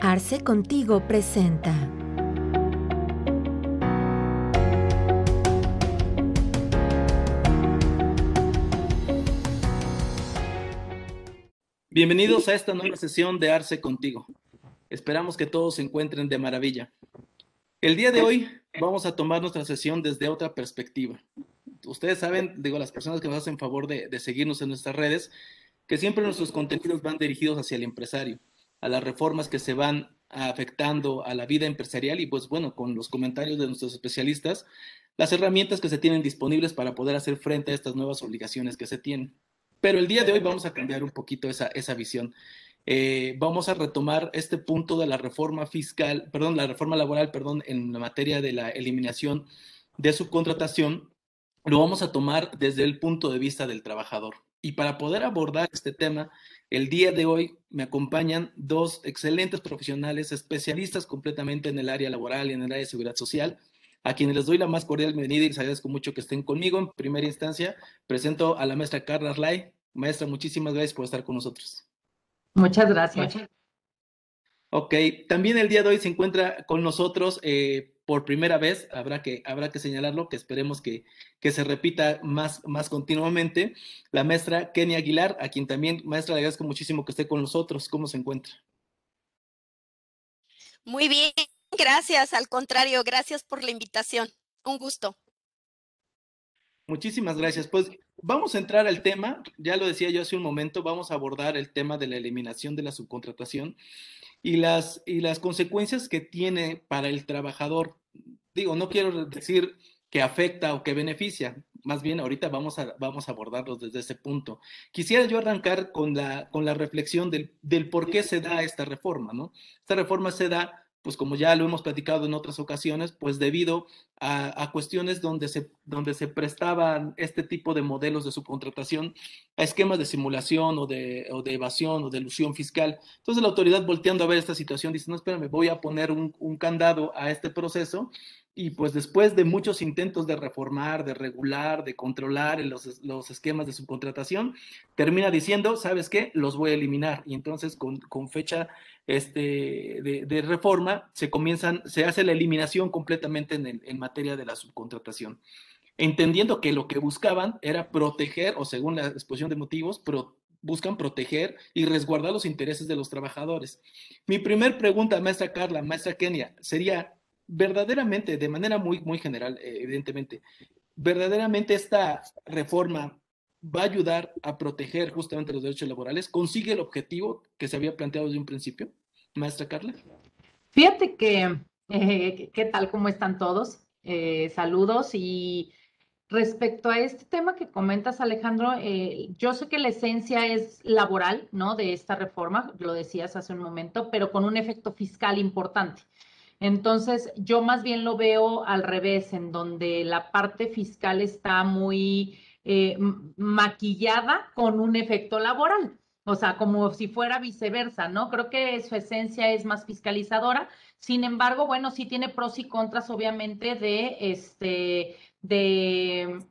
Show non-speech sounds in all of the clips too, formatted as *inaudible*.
Arce Contigo presenta. Bienvenidos a esta nueva sesión de Arce Contigo. Esperamos que todos se encuentren de maravilla. El día de hoy vamos a tomar nuestra sesión desde otra perspectiva. Ustedes saben, digo, las personas que nos hacen favor de, de seguirnos en nuestras redes, que siempre nuestros contenidos van dirigidos hacia el empresario, a las reformas que se van afectando a la vida empresarial y pues bueno, con los comentarios de nuestros especialistas, las herramientas que se tienen disponibles para poder hacer frente a estas nuevas obligaciones que se tienen. Pero el día de hoy vamos a cambiar un poquito esa, esa visión. Eh, vamos a retomar este punto de la reforma fiscal, perdón, la reforma laboral, perdón, en la materia de la eliminación de subcontratación, lo vamos a tomar desde el punto de vista del trabajador. Y para poder abordar este tema, el día de hoy me acompañan dos excelentes profesionales, especialistas completamente en el área laboral y en el área de seguridad social, a quienes les doy la más cordial bienvenida y les agradezco mucho que estén conmigo. En primera instancia, presento a la maestra Carla Arlay. Maestra, muchísimas gracias por estar con nosotros. Muchas gracias. Ok, también el día de hoy se encuentra con nosotros eh, por primera vez, habrá que, habrá que señalarlo, que esperemos que, que se repita más, más continuamente, la maestra Kenia Aguilar, a quien también, maestra, le agradezco muchísimo que esté con nosotros. ¿Cómo se encuentra? Muy bien, gracias. Al contrario, gracias por la invitación. Un gusto. Muchísimas gracias. Pues vamos a entrar al tema. Ya lo decía yo hace un momento, vamos a abordar el tema de la eliminación de la subcontratación y las, y las consecuencias que tiene para el trabajador. Digo, no quiero decir que afecta o que beneficia, más bien ahorita vamos a, vamos a abordarlos desde ese punto. Quisiera yo arrancar con la, con la reflexión del, del por qué se da esta reforma, ¿no? Esta reforma se da pues como ya lo hemos platicado en otras ocasiones, pues debido a, cuestiones donde se, donde se prestaban este tipo de modelos de subcontratación a esquemas de simulación o de, evasión o de ilusión fiscal. Entonces la autoridad volteando a ver esta situación dice, no, espérame, voy a poner un candado a este proceso y pues después de muchos intentos de reformar, de regular, de controlar los, los, esquemas de subcontratación, termina diciendo, ¿sabes qué? Los voy a eliminar. Y entonces con, con fecha este, de, reforma se comienzan, se hace la eliminación completamente en, el, en materia de la subcontratación. Entendiendo que lo que buscaban era proteger, o según la exposición de motivos, pro, buscan proteger y resguardar los intereses de los trabajadores. Mi primer pregunta, maestra Carla, maestra Kenia, sería, verdaderamente, de manera muy, muy general, eh, evidentemente, verdaderamente esta reforma va a ayudar a proteger justamente los derechos laborales? ¿Consigue el objetivo que se había planteado desde un principio? Maestra Carla. Fíjate que, eh, ¿qué tal? ¿Cómo están todos? Eh, saludos y respecto a este tema que comentas, Alejandro, yo sé que la esencia es laboral, ¿no? De esta reforma, lo decías hace un momento, pero con un efecto fiscal importante. Entonces, yo más bien lo veo al revés, en donde la parte fiscal está muy eh, maquillada con un efecto laboral. O sea, como si fuera viceversa, ¿no? Creo que su esencia es más fiscalizadora. Sin embargo, bueno, sí tiene pros y contras, obviamente, de este, de,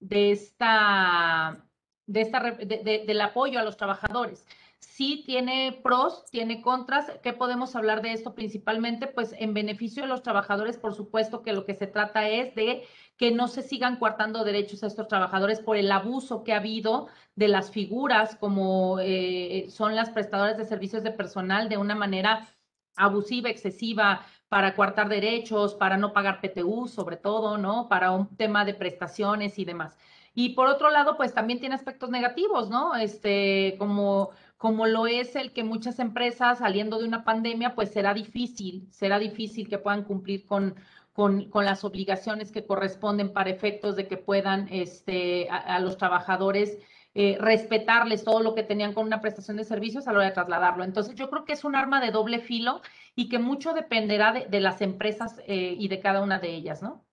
de esta, de esta, de, de, del apoyo a los trabajadores sí tiene pros, tiene contras. ¿Qué podemos hablar de esto principalmente? Pues en beneficio de los trabajadores, por supuesto que lo que se trata es de que no se sigan coartando derechos a estos trabajadores por el abuso que ha habido de las figuras como eh, son las prestadoras de servicios de personal de una manera abusiva, excesiva, para coartar derechos, para no pagar PTU, sobre todo, ¿no? Para un tema de prestaciones y demás. Y por otro lado, pues también tiene aspectos negativos, ¿no? Este, como como lo es el que muchas empresas saliendo de una pandemia, pues será difícil, será difícil que puedan cumplir con, con, con las obligaciones que corresponden para efectos de que puedan este, a, los trabajadores eh, respetarles todo lo que tenían con una prestación de servicios a la hora de trasladarlo. Entonces, yo creo que es un arma de doble filo y que mucho dependerá de, de las empresas eh, y de cada una de ellas, ¿no?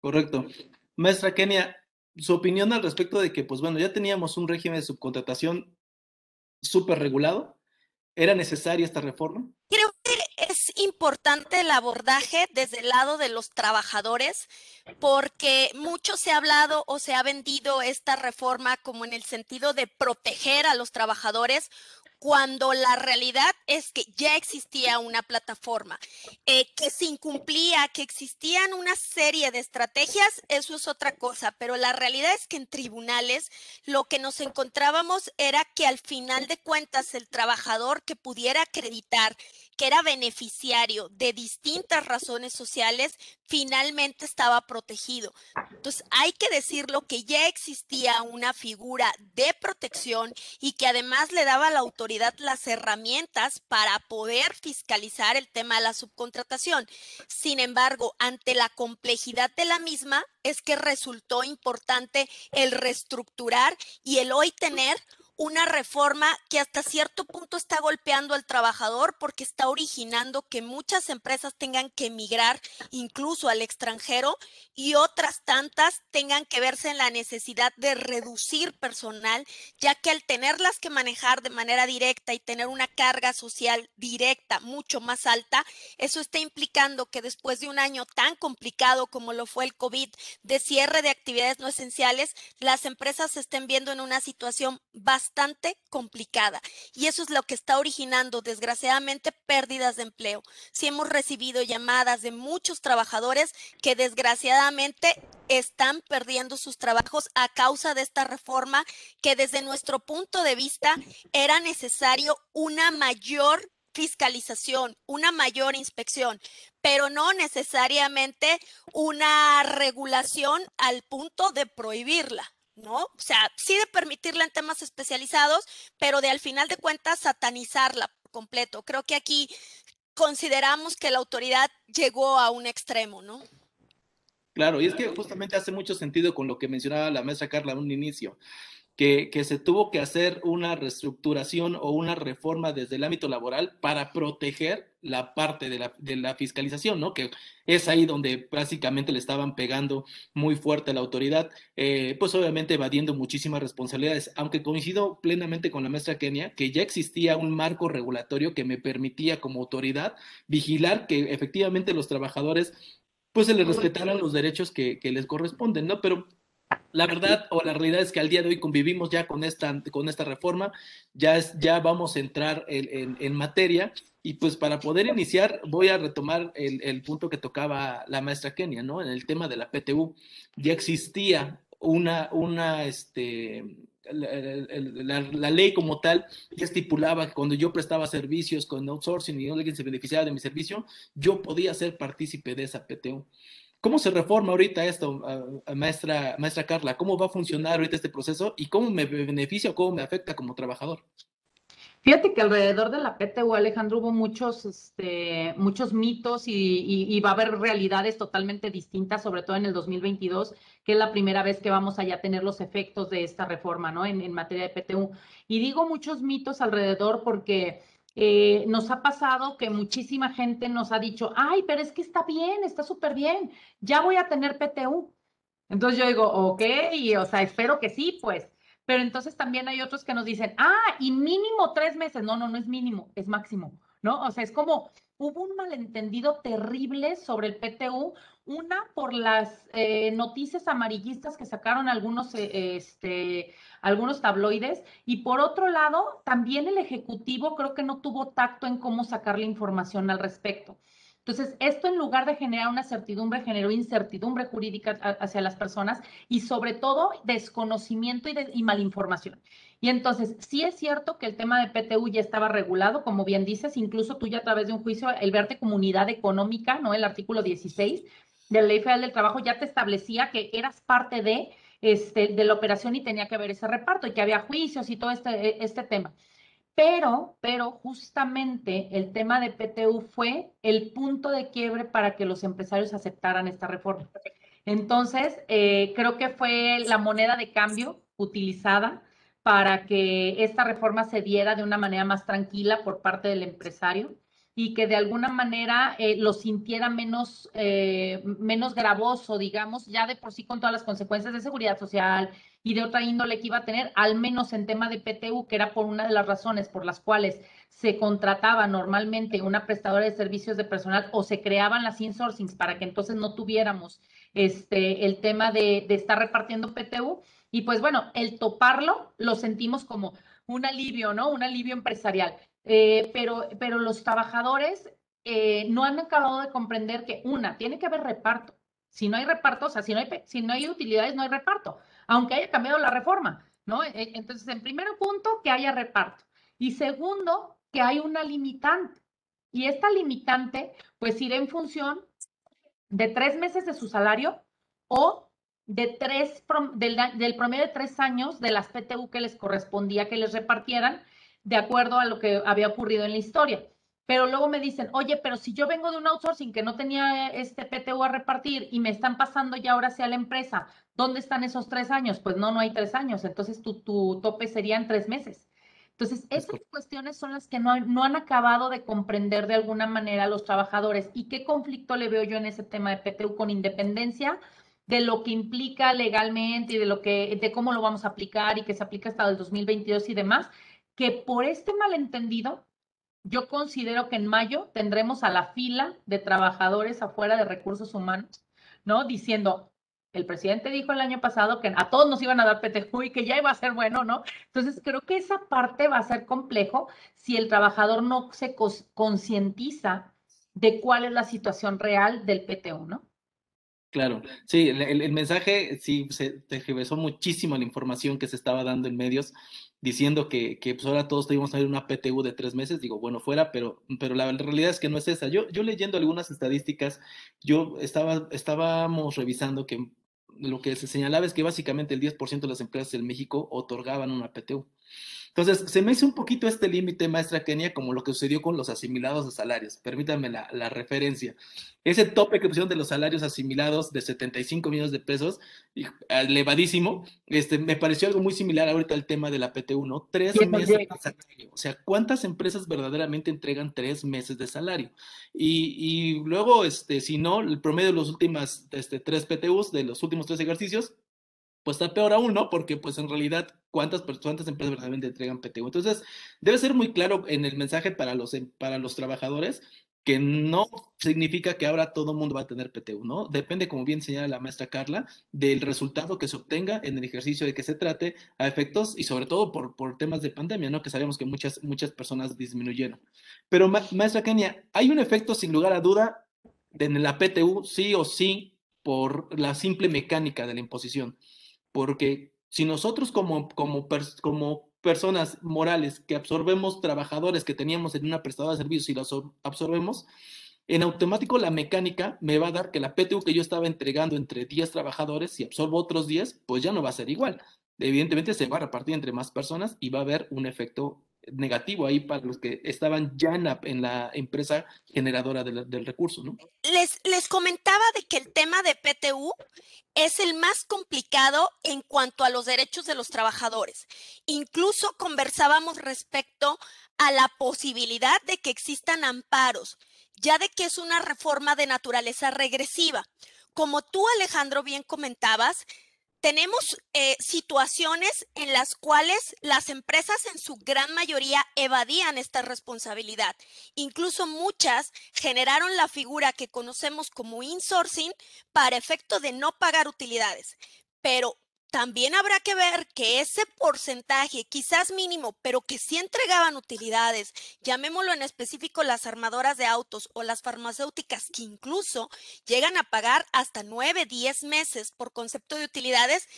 Correcto. Maestra Kenia, su opinión al respecto de que, pues bueno, ya teníamos un régimen de subcontratación súper regulado? ¿Era necesaria esta reforma? Creo que es importante el abordaje desde el lado de los trabajadores porque mucho se ha hablado o se ha vendido esta reforma como en el sentido de proteger a los trabajadores cuando la realidad es que ya existía una plataforma, eh, que se incumplía, que existían una serie de estrategias, eso es otra cosa, pero la realidad es que en tribunales lo que nos encontrábamos era que al final de cuentas el trabajador que pudiera acreditar que era beneficiario de distintas razones sociales, finalmente estaba protegido. Entonces, hay que decirlo que ya existía una figura de protección y que además le daba a la autoridad las herramientas para poder fiscalizar el tema de la subcontratación. Sin embargo, ante la complejidad de la misma, es que resultó importante el reestructurar y el hoy tener una reforma que hasta cierto punto está golpeando al trabajador porque está originando que muchas empresas tengan que emigrar incluso al extranjero y otras tantas tengan que verse en la necesidad de reducir personal, ya que al tenerlas que manejar de manera directa y tener una carga social directa mucho más alta, eso está implicando que después de un año tan complicado como lo fue el COVID, de cierre de actividades no esenciales, las empresas se estén viendo en una situación bastante bastante complicada y eso es lo que está originando desgraciadamente pérdidas de empleo. Si hemos recibido llamadas de muchos trabajadores que desgraciadamente están perdiendo sus trabajos a causa de esta reforma que desde nuestro punto de vista era necesario una mayor fiscalización, una mayor inspección, pero no necesariamente una regulación al punto de prohibirla. ¿No? O sea, sí de permitirla en temas especializados, pero de al final de cuentas satanizarla por completo. Creo que aquí consideramos que la autoridad llegó a un extremo, ¿no? Claro, y es que justamente hace mucho sentido con lo que mencionaba la maestra Carla en un inicio que, se tuvo que hacer una reestructuración o una reforma desde el ámbito laboral para proteger la parte de la, de la, fiscalización, ¿no? Que es ahí donde básicamente le estaban pegando muy fuerte a la autoridad, eh, pues obviamente evadiendo muchísimas responsabilidades, aunque coincido plenamente con la maestra Kenia, que ya existía un marco regulatorio que me permitía como autoridad vigilar que efectivamente los trabajadores pues se les respetaran los derechos que, que les corresponden, ¿no? Pero la verdad o la realidad es que al día de hoy convivimos ya con esta, con esta reforma, ya, es, ya vamos a entrar en, en, materia y pues para poder iniciar voy a retomar el, el, punto que tocaba la maestra Kenia, ¿no? En el tema de la PTU, ya existía una, una, este, la, la, ley como tal ya estipulaba que cuando yo prestaba servicios con outsourcing y alguien se beneficiaba de mi servicio, yo podía ser partícipe de esa PTU. ¿Cómo se reforma ahorita esto, maestra, maestra Carla? ¿Cómo va a funcionar ahorita este proceso y cómo me beneficia o cómo me afecta como trabajador? Fíjate que alrededor de la PTU, Alejandro, hubo muchos, este, muchos mitos y, va a haber realidades totalmente distintas, sobre todo en el 2022, que es la primera vez que vamos a ya tener los efectos de esta reforma, ¿no? En, en materia de PTU. Y digo muchos mitos alrededor porque eh, nos ha pasado que muchísima gente nos ha dicho, ay, pero es que está bien, está súper bien, ya voy a tener PTU. Entonces yo digo, ok, y, o sea, espero que sí, pues. Pero entonces también hay otros que nos dicen, ah, y mínimo tres meses. No, no, no es mínimo, es máximo, ¿no? O sea, es como, hubo un malentendido terrible sobre el PTU, una por las eh, noticias amarillistas que sacaron algunos, eh, este, algunos tabloides, y por otro lado, también el Ejecutivo creo que no tuvo tacto en cómo sacar la información al respecto. Entonces, esto en lugar de generar una certidumbre, generó incertidumbre jurídica hacia las personas y sobre todo desconocimiento y, y malinformación. Y entonces, sí es cierto que el tema de PTU ya estaba regulado, como bien dices, incluso tú ya a través de un juicio, el verte comunidad económica, ¿no? El artículo 16 de la Ley Federal del Trabajo ya te establecía que eras parte de, este, de la operación y tenía que haber ese reparto y que había juicios y todo este, este tema. Pero, pero justamente el tema de PTU fue el punto de quiebre para que los empresarios aceptaran esta reforma. Entonces, eh, creo que fue la moneda de cambio utilizada para que esta reforma se diera de una manera más tranquila por parte del empresario y que de alguna manera eh, lo sintiera menos, eh, menos gravoso, digamos, ya de por sí con todas las consecuencias de seguridad social y de otra índole que iba a tener, al menos en tema de PTU, que era por una de las razones por las cuales se contrataba normalmente una prestadora de servicios de personal o se creaban las insourcings para que entonces no tuviéramos este, el tema de, de estar repartiendo PTU. Y pues bueno, el toparlo lo sentimos como un alivio, ¿no? Un alivio empresarial. Eh, pero, pero los trabajadores eh, no han acabado de comprender que, una, tiene que haber reparto. Si no hay reparto, o sea, si no hay, si no hay utilidades, no hay reparto, aunque haya cambiado la reforma, ¿no? E, entonces, en primer punto, que haya reparto. Y segundo, que hay una limitante. Y esta limitante, pues, irá en función de tres meses de su salario o de tres, del, del promedio de tres años de las PTU que les correspondía que les repartieran de acuerdo a lo que había ocurrido en la historia. Pero luego me dicen, oye, pero si yo vengo de un outsourcing que no tenía este PTU a repartir y me están pasando ya ahora hacia la empresa, ¿dónde están esos tres años? Pues no, no hay tres años, entonces tu, tu tope serían tres meses. Entonces, esas cuestiones son las que no, no han acabado de comprender de alguna manera los trabajadores. ¿Y qué conflicto le veo yo en ese tema de PTU con independencia de lo que implica legalmente y de lo que, de cómo lo vamos a aplicar y que se aplica hasta el 2022 y demás? Que por este malentendido yo considero que en mayo tendremos a la fila de trabajadores afuera de recursos humanos, ¿no? Diciendo, el presidente dijo el año pasado que a todos nos iban a dar PTU y que ya iba a ser bueno, ¿no? Entonces creo que esa parte va a ser complejo si el trabajador no se concientiza de cuál es la situación real del PTU, ¿no? Claro, sí, el, mensaje sí se tergiversó muchísimo la información que se estaba dando en medios diciendo que, que pues ahora todos ver una PTU de tres meses, digo, bueno, fuera, pero, pero la realidad es que no es esa. Yo, yo leyendo algunas estadísticas, yo estaba, estábamos revisando que lo que se señalaba es que básicamente el 10% de las empresas en México otorgaban una PTU. Entonces, se me hizo un poquito este límite, maestra Kenia, como lo que sucedió con los asimilados de salarios. Permítanme la, la, referencia. Ese tope que pusieron de los salarios asimilados de 75 millones de pesos, elevadísimo, este, me pareció algo muy similar ahorita al tema de la PTU, ¿no? Tres meses de salario. O sea, ¿cuántas empresas verdaderamente entregan tres meses de salario? Y, y luego, este, si no, el promedio de los últimos este, tres PTUs, de los últimos tres ejercicios, pues está peor aún, ¿no? Porque pues en realidad, ¿cuántas, cuántas empresas verdaderamente entregan PTU? Entonces, debe ser muy claro en el mensaje para los, em, para los trabajadores que no significa que ahora todo el mundo va a tener PTU, ¿no? Depende, como bien señala la maestra Carla, del resultado que se obtenga en el ejercicio de que se trate a efectos y sobre todo por, por temas de pandemia, ¿no? Que sabemos que muchas, muchas personas disminuyeron. Pero, maestra Kenia, hay un efecto sin lugar a duda en la PTU, sí o sí, por la simple mecánica de la imposición porque si nosotros como, como, personas morales que absorbemos trabajadores que teníamos en una prestadora de servicios y los absorbemos, en automático la mecánica me va a dar que la PTU que yo estaba entregando entre 10 trabajadores, si absorbo otros 10, pues ya no va a ser igual. Evidentemente se va a repartir entre más personas y va a haber un efecto negativo ahí para los que estaban ya en la, empresa generadora del recurso, ¿no? Les, les comentaba de que el tema de PTU es el más complicado en cuanto a los derechos de los trabajadores. Incluso conversábamos respecto a la posibilidad de que existan amparos, ya de que es una reforma de naturaleza regresiva. Como tú, Alejandro, bien comentabas, tenemos eh, situaciones en las cuales las empresas en su gran mayoría evadían esta responsabilidad. Incluso muchas generaron la figura que conocemos como insourcing para efecto de no pagar utilidades. Pero también habrá que ver que ese porcentaje, quizás mínimo, pero que sí entregaban utilidades, llamémoslo en específico las armadoras de autos o las farmacéuticas, que incluso llegan a pagar hasta 9, 10 meses por concepto de utilidades,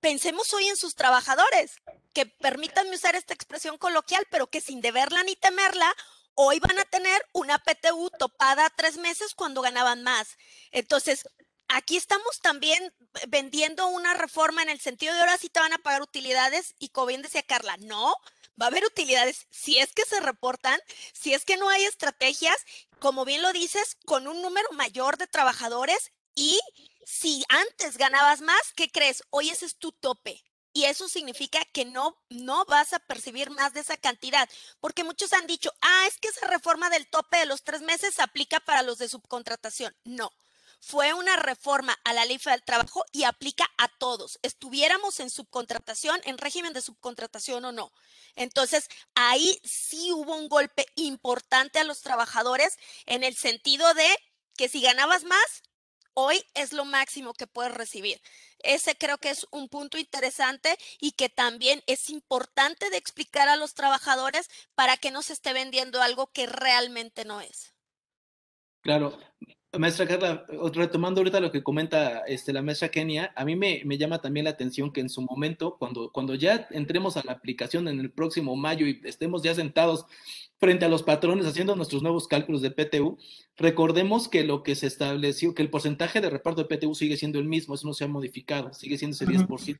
pensemos hoy en sus trabajadores, que permítanme usar esta expresión coloquial, pero que sin deberla ni temerla, hoy van a tener una PTU topada tres meses cuando ganaban más. Entonces, aquí estamos también vendiendo una reforma en el sentido de ahora sí te van a pagar utilidades y como bien decía Carla, no, va a haber utilidades si es que se reportan, si es que no hay estrategias, como bien lo dices, con un número mayor de trabajadores y si antes ganabas más, ¿qué crees? Hoy ese es tu tope. Y eso significa que no, no vas a percibir más de esa cantidad, porque muchos han dicho, ah, es que esa reforma del tope de los tres meses se aplica para los de subcontratación. No, fue una reforma a la ley del trabajo y aplica a todos, estuviéramos en subcontratación, en régimen de subcontratación o no. Entonces, ahí sí hubo un golpe importante a los trabajadores en el sentido de que si ganabas más, hoy es lo máximo que puedes recibir. Ese creo que es un punto interesante y que también es importante de explicar a los trabajadores para que no se esté vendiendo algo que realmente no es. Claro, Maestra Carla, retomando ahorita lo que comenta este, la maestra Kenia, a mí me, me, llama también la atención que en su momento, cuando, cuando ya entremos a la aplicación en el próximo mayo y estemos ya sentados frente a los patrones haciendo nuestros nuevos cálculos de PTU, recordemos que lo que se estableció, que el porcentaje de reparto de PTU sigue siendo el mismo, eso no se ha modificado, sigue siendo ese 10%.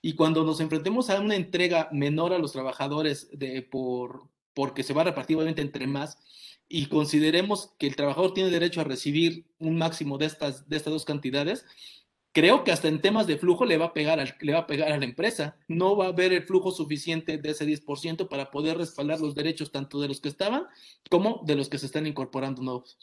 Y cuando nos enfrentemos a una entrega menor a los trabajadores de, por, porque se va a repartir obviamente entre más, y consideremos que el trabajador tiene derecho a recibir un máximo de estas, de estas dos cantidades, creo que hasta en temas de flujo le va, a pegar al, le va a pegar a la empresa. No va a haber el flujo suficiente de ese 10% para poder respaldar los derechos tanto de los que estaban como de los que se están incorporando nuevos.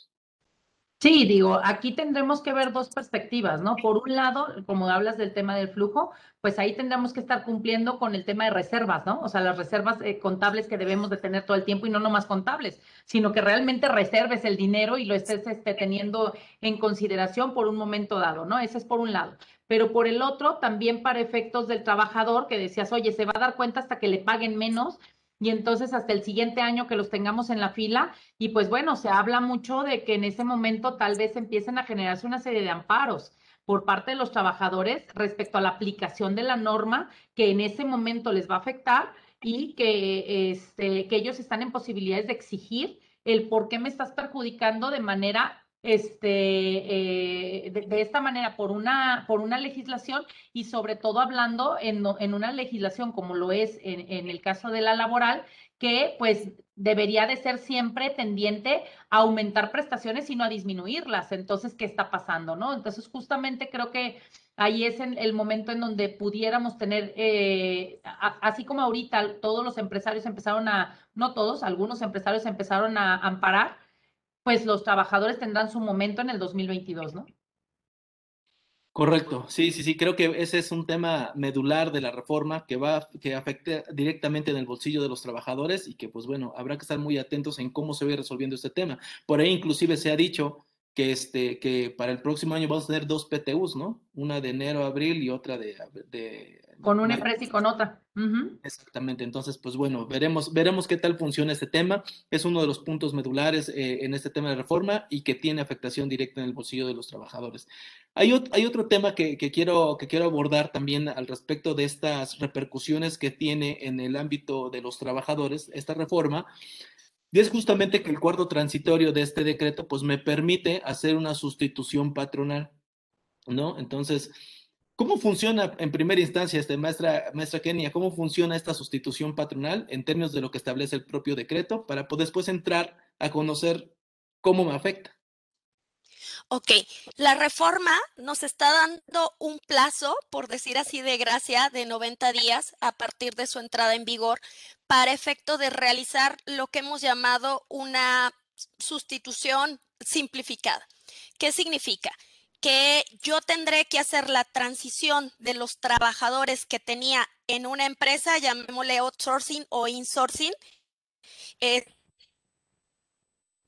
Sí, digo, aquí tendremos que ver dos perspectivas, ¿no? Por un lado, como hablas del tema del flujo, pues ahí tendremos que estar cumpliendo con el tema de reservas, ¿no? O sea, las reservas eh, contables que debemos de tener todo el tiempo y no nomás contables, sino que realmente reserves el dinero y lo estés este, teniendo en consideración por un momento dado, ¿no? Ese es por un lado. Pero por el otro, también para efectos del trabajador, que decías, oye, se va a dar cuenta hasta que le paguen menos, y entonces hasta el siguiente año que los tengamos en la fila. Y pues bueno, se habla mucho de que en ese momento tal vez empiecen a generarse una serie de amparos por parte de los trabajadores respecto a la aplicación de la norma que en ese momento les va a afectar y que, este, que ellos están en posibilidades de exigir el por qué me estás perjudicando de manera este, eh, de, esta manera por una, por una legislación y sobre todo hablando en, en una legislación como lo es en, el caso de la laboral, que pues debería de ser siempre tendiente a aumentar prestaciones y no a disminuirlas. Entonces, ¿qué está pasando? ¿no? Entonces, justamente creo que ahí es el momento en donde pudiéramos tener, eh, así como ahorita todos los empresarios empezaron a, no todos, algunos empresarios empezaron a amparar, pues los trabajadores tendrán su momento en el 2022, ¿no? Correcto, sí, sí, sí, creo que ese es un tema medular de la reforma que va, que afecta directamente en el bolsillo de los trabajadores y que pues bueno, habrá que estar muy atentos en cómo se va resolviendo este tema. Por ahí inclusive se ha dicho que, este, que para el próximo año vamos a tener dos PTUs, ¿no? Una de enero a abril y otra de, de con una empresa y con otra. Exactamente. Entonces, pues bueno, veremos, veremos qué tal funciona este tema. Es uno de los puntos medulares eh, en este tema de reforma y que tiene afectación directa en el bolsillo de los trabajadores. Hay, hay otro tema que, que, quiero, que quiero abordar también al respecto de estas repercusiones que tiene en el ámbito de los trabajadores esta reforma. Y es justamente que el cuarto transitorio de este decreto, pues me permite hacer una sustitución patronal, ¿no? Entonces, ¿Cómo funciona en primera instancia, este, maestra, Kenia, cómo funciona esta sustitución patronal en términos de lo que establece el propio decreto para poder después entrar a conocer cómo me afecta? Ok, la reforma nos está dando un plazo, por decir así de gracia, de 90 días a partir de su entrada en vigor para efecto de realizar lo que hemos llamado una sustitución simplificada. ¿Qué significa? Que yo tendré que hacer la transición de los trabajadores que tenía en una empresa, llamémosle outsourcing o insourcing, eh,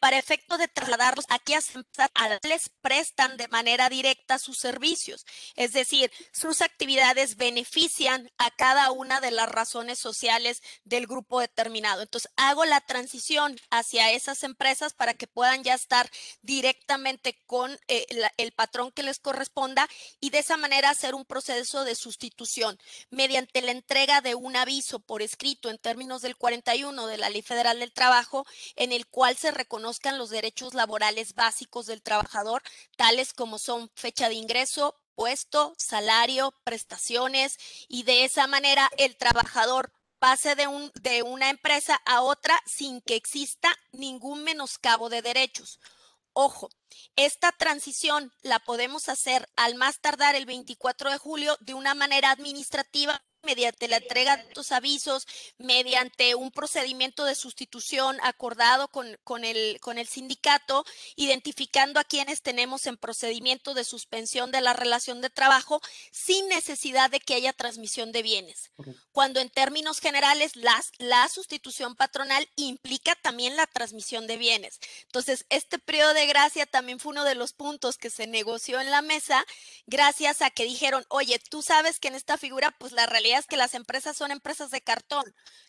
para efecto de trasladarlos a empresas les prestan de manera directa sus servicios. Es decir, sus actividades benefician a cada una de las razones sociales del grupo determinado. Entonces, hago la transición hacia esas empresas para que puedan ya estar directamente con eh, el patrón que les corresponda y de esa manera hacer un proceso de sustitución mediante la entrega de un aviso por escrito en términos del 41 de la Ley Federal del Trabajo en el cual se reconoce los derechos laborales básicos del trabajador, tales como son fecha de ingreso, puesto, salario, prestaciones, y de esa manera el trabajador pase de, un, de una empresa a otra sin que exista ningún menoscabo de derechos. Ojo, esta transición la podemos hacer al más tardar el 24 de julio de una manera administrativa mediante la entrega de tus avisos, mediante un procedimiento de sustitución acordado con, con, el, con el sindicato, identificando a quienes tenemos en procedimiento de suspensión de la relación de trabajo sin necesidad de que haya transmisión de bienes. Cuando en términos generales las, la sustitución patronal implica también la transmisión de bienes. Entonces, este periodo de gracia también fue uno de los puntos que se negoció en la mesa gracias a que dijeron, oye, tú sabes que en esta figura, pues la realidad es que las empresas son empresas de cartón,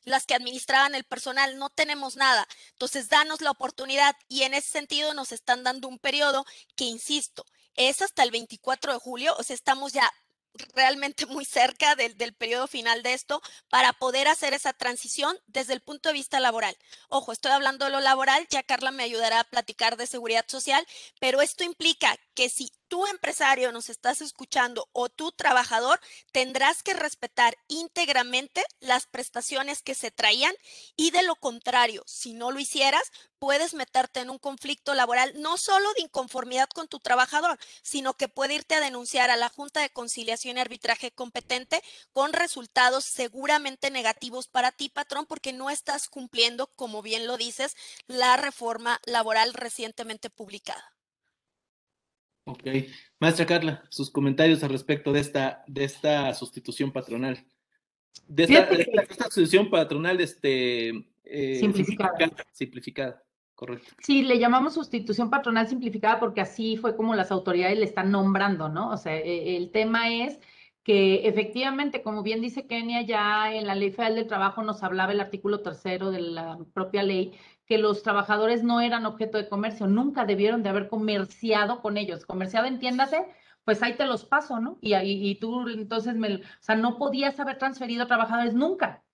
las que administraban el personal, no tenemos nada. Entonces, danos la oportunidad y en ese sentido nos están dando un periodo que, insisto, es hasta el 24 de julio, o sea, estamos ya realmente muy cerca del, del, periodo final de esto para poder hacer esa transición desde el punto de vista laboral. Ojo, estoy hablando de lo laboral, ya Carla me ayudará a platicar de seguridad social, pero esto implica que si tú empresario nos estás escuchando o tu trabajador, tendrás que respetar íntegramente las prestaciones que se traían y de lo contrario, si no lo hicieras, puedes meterte en un conflicto laboral no solo de inconformidad con tu trabajador, sino que puede irte a denunciar a la Junta de Conciliación y Arbitraje competente con resultados seguramente negativos para ti, patrón, porque no estás cumpliendo, como bien lo dices, la reforma laboral recientemente publicada. Ok. Maestra Carla, sus comentarios al respecto de esta, de esta sustitución patronal. De esta, de esta, sustitución patronal este, eh, simplificada. simplificada. Simplificada, correcto. Sí, le llamamos sustitución patronal simplificada porque así fue como las autoridades le están nombrando, ¿no? O sea, e, el tema es que efectivamente, como bien dice Kenia, ya en la Ley Federal del Trabajo nos hablaba el artículo tercero de la propia ley, que los trabajadores no eran objeto de comercio, nunca debieron de haber comerciado con ellos. Comerciado, entiéndase, pues ahí te los paso, ¿no? Y, y, y tú entonces, me, o sea, no podías haber transferido trabajadores nunca.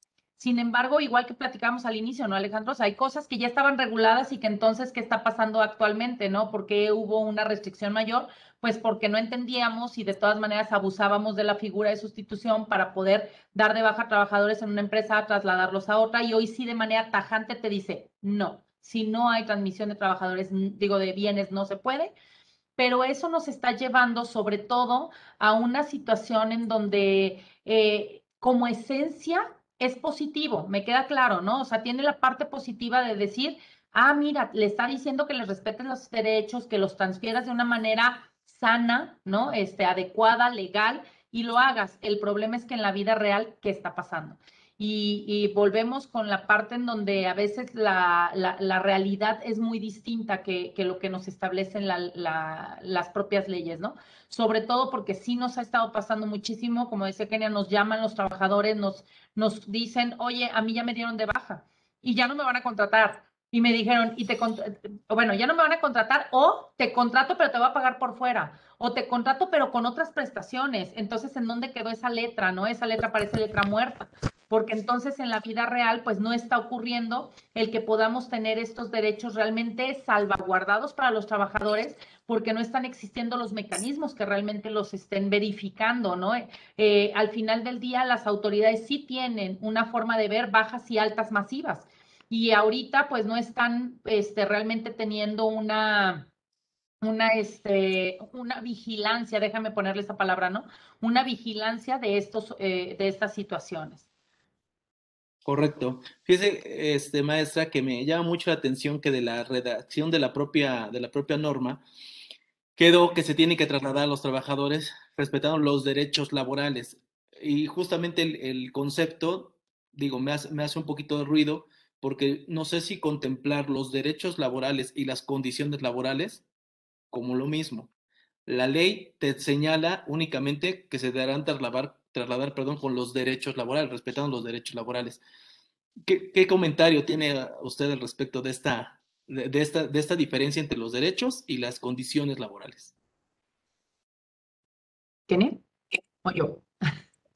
Sin embargo, igual que platicamos al inicio, ¿no, Alejandro? Hay cosas que ya estaban reguladas y que entonces, ¿qué está pasando actualmente, no? ¿Por qué hubo una restricción mayor? Pues porque no entendíamos y de todas maneras abusábamos de la figura de sustitución para poder dar de baja a trabajadores en una empresa, trasladarlos a otra y hoy sí de manera tajante te dice, no, si no hay transmisión de trabajadores, digo, de bienes, no se puede. Pero eso nos está llevando sobre todo a una situación en donde eh, como esencia es positivo, me queda claro, ¿no? O sea, tiene la parte positiva de decir, ah, mira, le está diciendo que les respeten los derechos, que los transfieras de una manera sana, ¿no? Este, adecuada, legal, y lo hagas. El problema es que en la vida real, ¿qué está pasando? Y, volvemos con la parte en donde a veces la, la, realidad es muy distinta que, que, lo que nos establecen las propias leyes, ¿no? Sobre todo porque sí nos ha estado pasando muchísimo, como decía Kenia, nos llaman los trabajadores, nos, nos dicen, oye, a mí ya me dieron de baja y ya no me van a contratar y me dijeron, y te bueno, ya no me van a contratar o te contrato pero te voy a pagar por fuera o te contrato pero con otras prestaciones. Entonces, ¿en dónde quedó esa letra? ¿No? Esa letra parece letra muerta, porque entonces en la vida real pues no está ocurriendo el que podamos tener estos derechos realmente salvaguardados para los trabajadores porque no están existiendo los mecanismos que realmente los estén verificando, ¿no? Eh, al final del día las autoridades sí tienen una forma de ver bajas y altas masivas y ahorita pues no están este, realmente teniendo una, una, este, una vigilancia, déjame ponerle esa palabra, ¿no? Una vigilancia de, estos, eh, de estas situaciones. Correcto. Fíjese, este, maestra, que me llama mucho la atención que de la redacción de la propia, de la propia norma quedó que se tiene que trasladar a los trabajadores respetando los derechos laborales. Y justamente el, el concepto, digo, me hace, me hace un poquito de ruido porque no sé si contemplar los derechos laborales y las condiciones laborales como lo mismo. La ley te señala únicamente que se deberán trasladar, trasladar perdón, con los derechos laborales, respetando los derechos laborales. ¿Qué, qué comentario tiene usted al respecto de esta, de, de, esta, de esta diferencia entre los derechos y las condiciones laborales? ¿Quién? ¿O yo?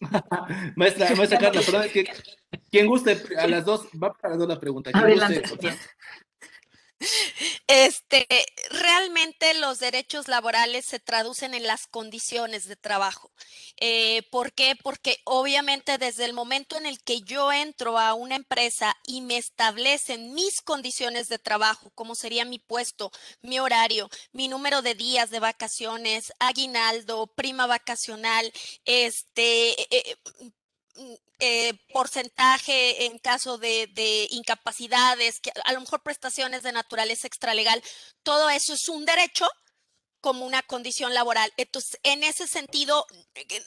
*laughs* maestra, maestra Carla, perdón, es que *laughs* quien guste, a las dos, va para la pregunta. Adelante. Guste, este, realmente los derechos laborales se traducen en las condiciones de trabajo. Eh, ¿Por qué? Porque obviamente desde el momento en el que yo entro a una empresa y me establecen mis condiciones de trabajo, como sería mi puesto, mi horario, mi número de días de vacaciones, aguinaldo, prima vacacional, este, eh, mm, eh, porcentaje en caso de, de, incapacidades, que a lo mejor prestaciones de naturaleza extralegal, todo eso es un derecho como una condición laboral. Entonces, en ese sentido,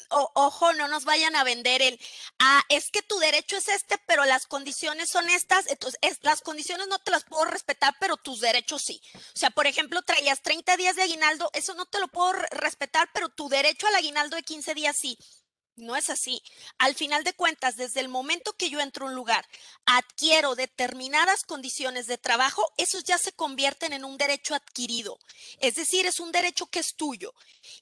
ojo, no nos vayan a vender el, ah, es que tu derecho es este, pero las condiciones son estas. Entonces, las condiciones no te las puedo respetar, pero tus derechos sí. O sea, por ejemplo, traías 30 días de aguinaldo, eso no te lo puedo respetar, pero tu derecho al aguinaldo de 15 días sí. No es así. Al final de cuentas, desde el momento que yo entro a un lugar, adquiero determinadas condiciones de trabajo, esos ya se convierten en un derecho adquirido. Es decir, es un derecho que es tuyo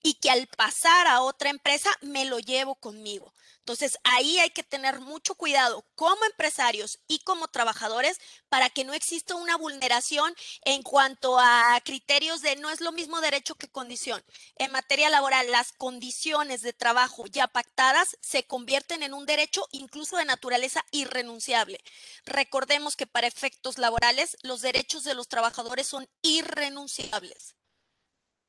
y que al pasar a otra empresa me lo llevo conmigo. Entonces, ahí hay que tener mucho cuidado como empresarios y como trabajadores para que no exista una vulneración en cuanto a criterios de no es lo mismo derecho que condición. En materia laboral, las condiciones de trabajo ya pactadas se convierten en un derecho incluso de naturaleza irrenunciable. Recordemos que para efectos laborales, los derechos de los trabajadores son irrenunciables.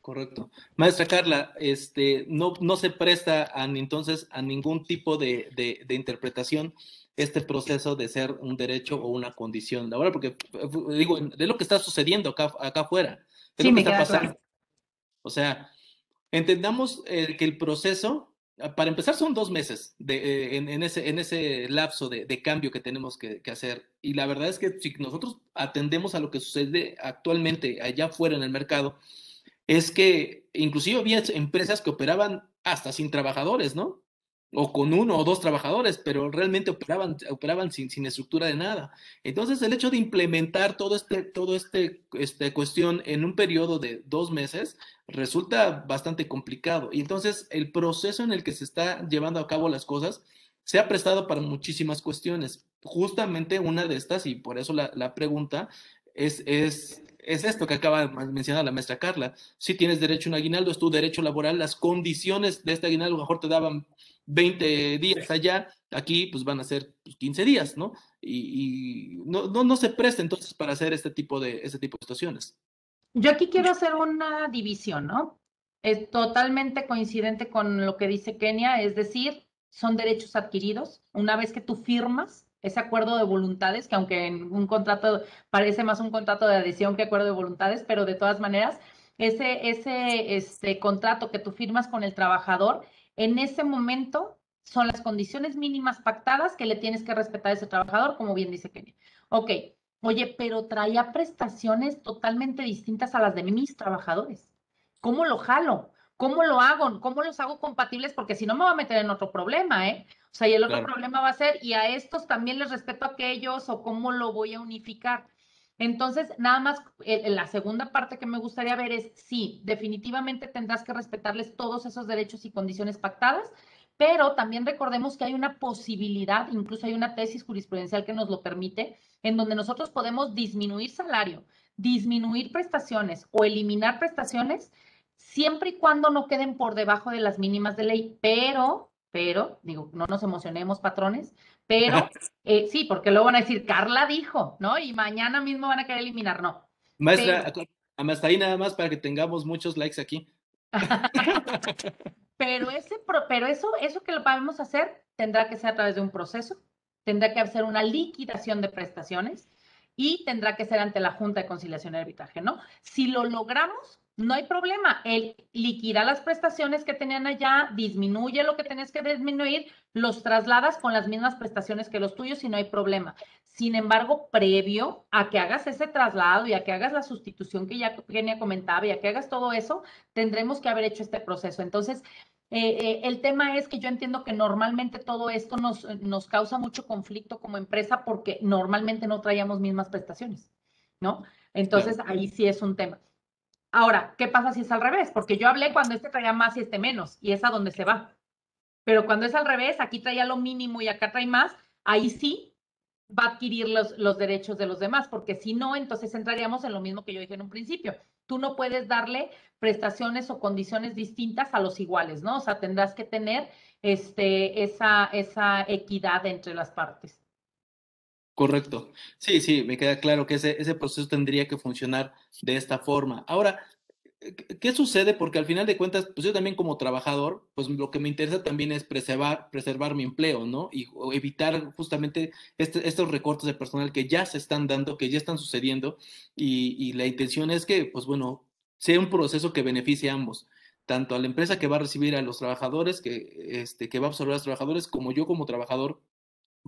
Correcto. Maestra Carla, este, no, no se presta entonces a ningún tipo de, de, interpretación este proceso de ser un derecho o una condición laboral, porque digo, es lo que está sucediendo acá, acá afuera, es lo que está pasando. O sea, entendamos eh, que el proceso, para empezar, son dos meses de, eh, en, ese, en ese lapso de, de cambio que tenemos que, que, hacer. Y la verdad es que si nosotros atendemos a lo que sucede actualmente allá afuera en el mercado, es que inclusive había empresas que operaban hasta sin trabajadores, ¿no? O con uno o dos trabajadores, pero realmente operaban, operaban sin, sin estructura de nada. Entonces, el hecho de implementar todo este, todo este, este cuestión en un periodo de dos meses resulta bastante complicado. Y entonces, el proceso en el que se está llevando a cabo las cosas se ha prestado para muchísimas cuestiones. Justamente una de estas, y por eso la, la pregunta, es, es es esto que acaba de mencionar la maestra Carla. Si tienes derecho a un aguinaldo, es tu derecho laboral. Las condiciones de este aguinaldo, a lo mejor te daban 20 días allá, aquí pues van a ser 15 pues, días, ¿no? Y, no, no, no, se presta entonces para hacer este tipo, de, este tipo de situaciones. Yo aquí quiero hacer una división, ¿no? Es totalmente coincidente con lo que dice Kenia, es decir, son derechos adquiridos. Una vez que tú firmas, ese acuerdo de voluntades, que aunque en un contrato parece más un contrato de adhesión que acuerdo de voluntades, pero de todas maneras, ese, ese este, contrato que tú firmas con el trabajador, en ese momento son las condiciones mínimas pactadas que le tienes que respetar a ese trabajador, como bien dice Kenny. Ok, oye, pero traía prestaciones totalmente distintas a las de mis trabajadores. ¿Cómo lo jalo? ¿Cómo lo hago? ¿Cómo los hago compatibles? Porque si no me va a meter en otro problema, ¿eh? O sea, y el otro problema va a ser, y a estos también les respeto a aquellos, o cómo lo voy a unificar. Entonces, nada más, la segunda parte que me gustaría ver es, sí, definitivamente tendrás que respetarles todos esos derechos y condiciones pactadas, pero también recordemos que hay una posibilidad, incluso hay una tesis jurisprudencial que nos lo permite, en donde nosotros podemos disminuir salario, disminuir prestaciones o eliminar prestaciones siempre y cuando no queden por debajo de las mínimas de ley, pero, pero, digo, no nos emocionemos, patrones, pero *laughs* eh, sí, porque luego van a decir, Carla dijo, ¿no? Y mañana mismo van a querer eliminar, no. Maestra, hasta ahí nada más para que tengamos muchos likes aquí. *laughs* pero ese, pero eso, eso que lo vamos a hacer tendrá que ser a través de un proceso, tendrá que hacer una liquidación de prestaciones y tendrá que ser ante la Junta de Conciliación y Arbitraje, ¿no? Si lo logramos, no hay problema. Él liquida las prestaciones que tenían allá, disminuye lo que tenés que disminuir, los trasladas con las mismas prestaciones que los tuyos y no hay problema. Sin embargo, previo a que hagas ese traslado y a que hagas la sustitución que ya Kenia comentaba y a que hagas todo eso, tendremos que haber hecho este proceso. Entonces, eh, eh, el tema es que yo entiendo que normalmente todo esto nos, nos causa mucho conflicto como empresa porque normalmente no traíamos mismas prestaciones, ¿no? Entonces, ahí sí es un tema. Ahora, ¿qué pasa si es al revés? Porque yo hablé cuando este traía más y este menos, y es a donde se va. Pero cuando es al revés, aquí traía lo mínimo y acá trae más, ahí sí va a adquirir los, derechos de los demás, porque si no, entonces entraríamos en lo mismo que yo dije en un principio. Tú no puedes darle prestaciones o condiciones distintas a los iguales, ¿no? O sea, tendrás que tener este, esa, esa equidad entre las partes. Correcto. Sí, sí, me queda claro que ese, proceso tendría que funcionar de esta forma. Ahora, ¿qué sucede? Porque al final de cuentas, pues yo también como trabajador, pues lo que me interesa también es preservar, preservar mi empleo, ¿no? Y evitar justamente este, estos recortes de personal que ya se están dando, que ya están sucediendo, y, y, la intención es que, pues bueno, sea un proceso que beneficie a ambos, tanto a la empresa que va a recibir a los trabajadores, que, este, que va a absorber a los trabajadores, como yo como trabajador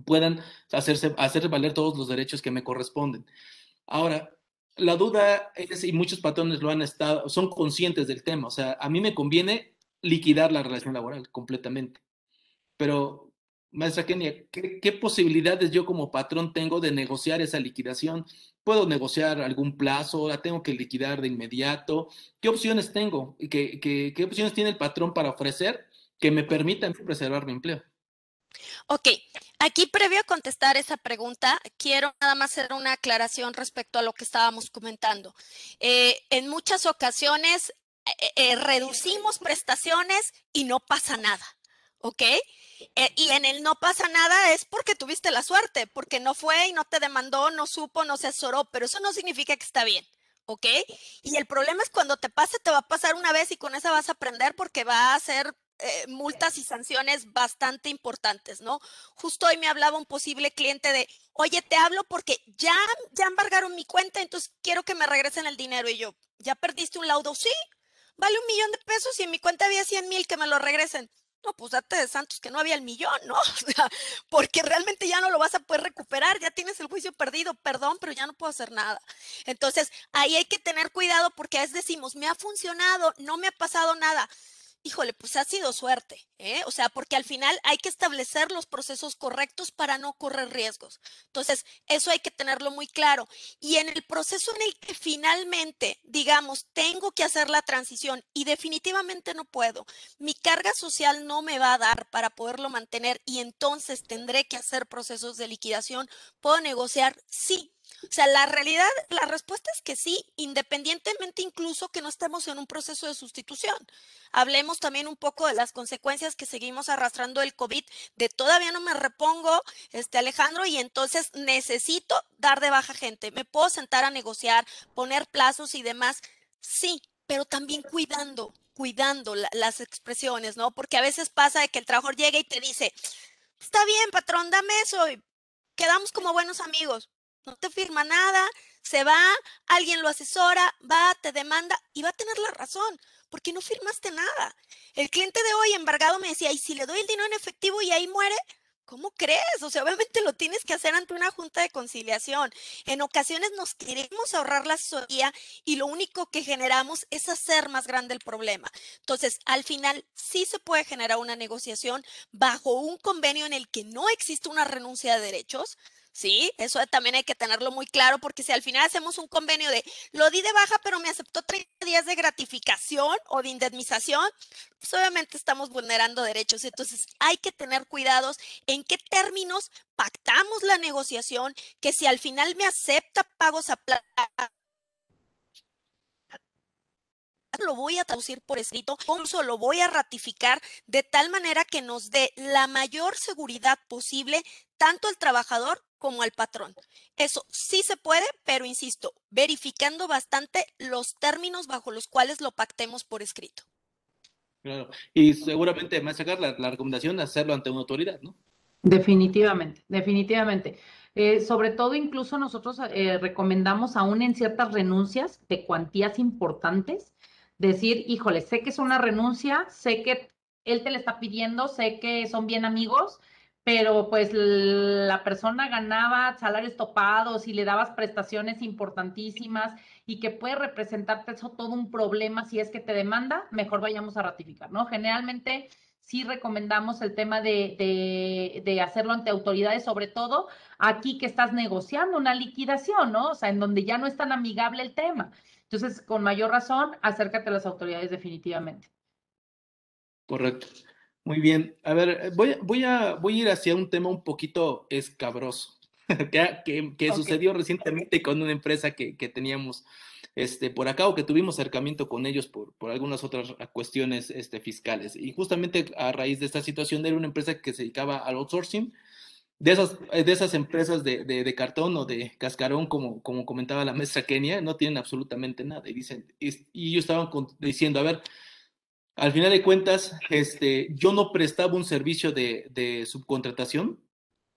puedan hacerse, hacer valer todos los derechos que me corresponden. Ahora, la duda es, y muchos patrones lo han estado, son conscientes del tema, o sea, a mí me conviene liquidar la relación laboral completamente. Pero, maestra Kenia, ¿qué, posibilidades yo como patrón tengo de negociar esa liquidación? ¿Puedo negociar algún plazo? ¿La tengo que liquidar de inmediato? ¿Qué opciones tengo? ¿Qué, qué, qué opciones tiene el patrón para ofrecer que me permitan preservar mi empleo? Ok, aquí previo a contestar esa pregunta, quiero nada más hacer una aclaración respecto a lo que estábamos comentando. Eh, en muchas ocasiones eh, eh, reducimos prestaciones y no pasa nada, ¿ok? y en el no pasa nada es porque tuviste la suerte, porque no fue y no te demandó, no supo, no se asesoró, pero eso no significa que está bien. ¿ok? Y el problema es cuando te pase, te va a pasar una vez y con esa vas a aprender porque va a ser eh, multas y sanciones bastante importantes, ¿no? Justo hoy me hablaba un posible cliente de, oye, te hablo porque ya, ya embargaron mi cuenta, entonces quiero que me regresen el dinero. Y yo, ¿ya perdiste un laudo? Sí, vale un millón de pesos y en mi cuenta había 100 mil que me lo regresen. No, pues date de santos que no había el millón, ¿no? *laughs* Porque realmente ya no lo vas a poder recuperar, ya tienes el juicio perdido, perdón, pero ya no puedo hacer nada. Entonces, ahí hay que tener cuidado porque a veces decimos, me ha funcionado, no me ha pasado nada híjole, pues ha sido suerte, ¿eh? O sea, porque al final hay que establecer los procesos correctos para no correr riesgos. Entonces, eso hay que tenerlo muy claro. Y en el proceso en el que finalmente, digamos, tengo que hacer la transición y definitivamente no puedo, mi carga social no me va a dar para poderlo mantener y entonces tendré que hacer procesos de liquidación, puedo negociar, sí, o sea, la realidad, la respuesta es que sí, independientemente incluso que no estemos en un proceso de sustitución. Hablemos también un poco de las consecuencias que seguimos arrastrando del COVID, de todavía no me repongo, este Alejandro, y entonces necesito dar de baja gente. Me puedo sentar a negociar, poner plazos y demás. Sí, pero también cuidando, cuidando las expresiones, ¿no? Porque a veces pasa de que el trabajador llega y te dice, está bien, patrón, dame eso, y quedamos como buenos amigos no te firma nada, se va, alguien lo asesora, va, te demanda y va a tener la razón, porque no firmaste nada. El cliente de hoy embargado me decía, ¿y si le doy el dinero en efectivo y ahí muere? ¿Cómo crees? O sea, obviamente lo tienes que hacer ante una junta de conciliación. En ocasiones nos queremos ahorrar la asesoría y lo único que generamos es hacer más grande el problema. Entonces, al final sí se puede generar una negociación bajo un convenio en el que no existe una renuncia de derechos, ¿sí? Eso también hay que tenerlo muy claro porque si al final hacemos un convenio de lo di de baja pero me aceptó 30 días de gratificación o de indemnización, pues obviamente estamos vulnerando derechos. Entonces hay que tener cuidados en qué términos pactamos la negociación, que si al final me acepta pagos a plata lo voy a traducir por escrito, o lo voy a ratificar de tal manera que nos dé la mayor seguridad posible tanto al trabajador como al patrón. Eso sí se puede, pero insisto, verificando bastante los términos bajo los cuales lo pactemos por escrito. Claro, y seguramente más sacar la, recomendación de hacerlo ante una autoridad, ¿no? Definitivamente, definitivamente. Eh, sobre todo, incluso nosotros eh, recomendamos aún en ciertas renuncias de cuantías importantes, decir, híjole, sé que es una renuncia, sé que él te le está pidiendo, sé que son bien amigos, pero pues la persona ganaba salarios topados y le dabas prestaciones importantísimas y que puede representarte eso todo un problema si es que te demanda, mejor vayamos a ratificar, ¿no? Generalmente sí recomendamos el tema de, de, de, hacerlo ante autoridades, sobre todo aquí que estás negociando una liquidación, ¿no? O sea, en donde ya no es tan amigable el tema. Entonces, con mayor razón, acércate a las autoridades definitivamente. Correcto. Muy bien. A ver, eh, voy, voy, a, voy a ir hacia un tema un poquito escabroso *laughs* que, que, sucedió recientemente con una empresa que, que, teníamos este, por acá o que tuvimos acercamiento con ellos por, por algunas otras cuestiones este, fiscales. Y justamente a raíz de esta situación era una empresa que se dedicaba al outsourcing de esas, de esas empresas de, de, cartón o de cascarón, como, como comentaba la maestra Kenia, no tienen absolutamente nada. Y, dicen, y ellos estaban diciendo, a ver, al final de cuentas, este, yo no prestaba un servicio de, de subcontratación,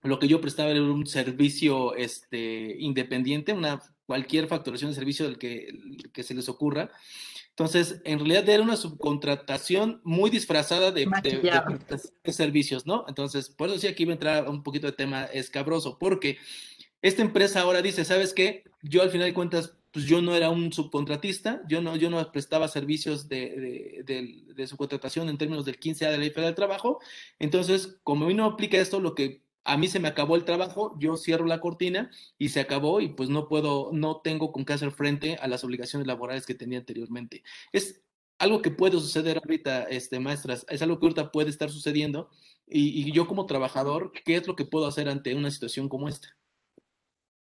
lo que yo prestaba era un servicio este, independiente, una, cualquier facturación de servicio del que, que se les ocurra. Entonces, en realidad era una subcontratación muy disfrazada de, de, servicios, ¿no? Entonces, por eso decía que iba a entrar un poquito de tema escabroso, porque esta empresa ahora dice, ¿sabes qué? Yo al final de cuentas, pues yo no era un subcontratista, yo no, yo no prestaba servicios de, de subcontratación en términos del 15A de la ley federal del trabajo. Entonces, como a mí no aplica esto, lo que a mí se me acabó el trabajo, yo cierro la cortina y se acabó y pues no puedo, no tengo con qué hacer frente a las obligaciones laborales que tenía anteriormente. Es algo que puede suceder ahorita, este, maestras, es algo que ahorita puede estar sucediendo y, yo como trabajador, ¿qué es lo que puedo hacer ante una situación como esta?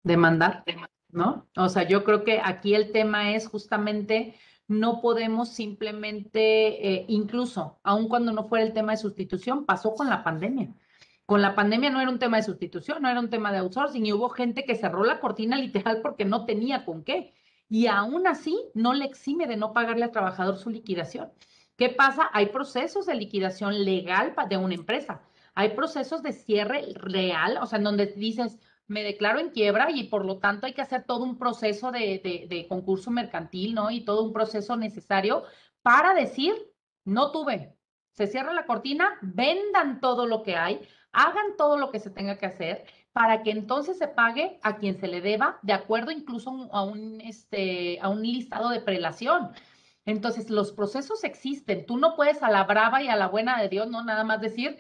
Demandar, ¿no? O sea, yo creo que aquí el tema es justamente no podemos simplemente, eh, incluso, aun cuando no fuera el tema de sustitución, pasó con la pandemia con la pandemia no era un tema de sustitución, no era un tema de outsourcing y hubo gente que cerró la cortina literal porque no tenía con qué. Y aún así no le exime de no pagarle al trabajador su liquidación. ¿Qué pasa? Hay procesos de liquidación legal de una empresa. Hay procesos de cierre real, o sea, en donde dices, me declaro en quiebra y por lo tanto hay que hacer todo un proceso de, concurso mercantil, ¿no? Y todo un proceso necesario para decir, no tuve. Se cierra la cortina, vendan todo lo que hay, hagan todo lo que se tenga que hacer para que entonces se pague a quien se le deba, de acuerdo incluso este, a un listado de prelación. Entonces, los procesos existen. Tú no puedes a la brava y a la buena de Dios, no nada más decir,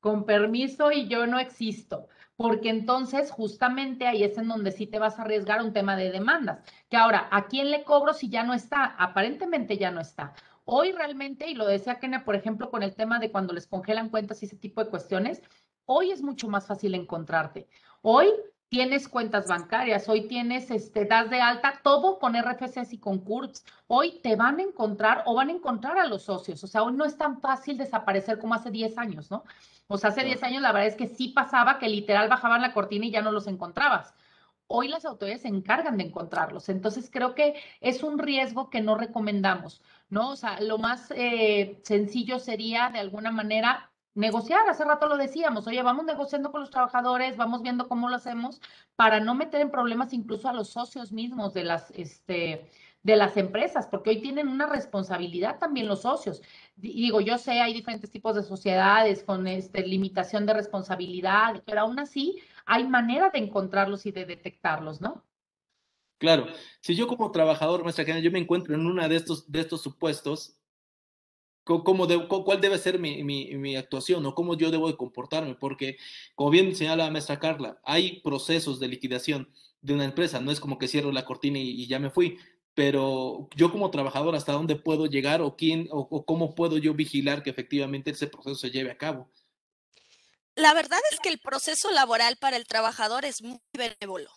con permiso y yo no existo, porque entonces justamente ahí es en donde sí te vas a arriesgar un tema de demandas. Que ahora, ¿a quién le cobro si ya no está? Aparentemente ya no está. Hoy realmente, y lo decía Kenia, por ejemplo, con el tema de cuando les congelan cuentas y ese tipo de cuestiones, Hoy es mucho más fácil encontrarte. Hoy tienes cuentas bancarias, hoy tienes, este, das de alta todo con RFCs y con CURPS. Hoy te van a encontrar o van a encontrar a los socios. O sea, hoy no es tan fácil desaparecer como hace 10 años, ¿no? O sea, hace 10 años la verdad es que sí pasaba que literal bajaban la cortina y ya no los encontrabas. Hoy las autoridades se encargan de encontrarlos. Entonces creo que es un riesgo que no recomendamos, ¿no? O sea, lo más eh, sencillo sería de alguna manera negociar, hace rato lo decíamos, oye, vamos negociando con los trabajadores, vamos viendo cómo lo hacemos para no meter en problemas incluso a los socios mismos de las, este, de las empresas, porque hoy tienen una responsabilidad también los socios. Digo, yo sé, hay diferentes tipos de sociedades con este, limitación de responsabilidad, pero aún así hay manera de encontrarlos y de detectarlos, ¿no? Claro, si yo como trabajador, maestra yo me encuentro en una de estos, de estos supuestos, cómo cuál debe ser mi, actuación o cómo yo debo de comportarme, porque como bien señala la maestra Carla, hay procesos de liquidación de una empresa, no es como que cierro la cortina y, ya me fui, pero yo como trabajador, ¿hasta dónde puedo llegar o, quién, o cómo puedo yo vigilar que efectivamente ese proceso se lleve a cabo? La verdad es que el proceso laboral para el trabajador es muy benévolo.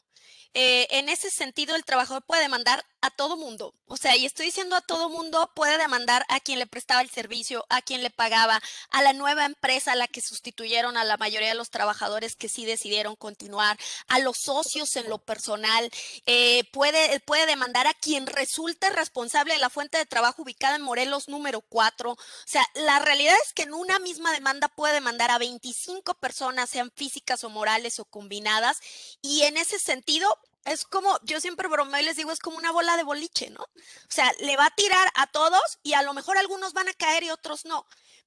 Eh, en ese sentido, el trabajador puede demandar a todo mundo. O sea, y estoy diciendo a todo mundo, puede demandar a quien le prestaba el servicio, a quien le pagaba, a la nueva empresa a la que sustituyeron a la mayoría de los trabajadores que sí decidieron continuar, a los socios en lo personal, eh, puede, puede demandar a quien resulte responsable de la fuente de trabajo ubicada en Morelos número 4. O sea, la realidad es que en una misma demanda puede demandar a 25 personas, sean físicas o morales o combinadas, y en ese sentido es como, yo siempre bromeo y les digo, es como una bola de boliche, ¿no? O sea, le va a tirar a todos y a lo mejor algunos van a caer y otros no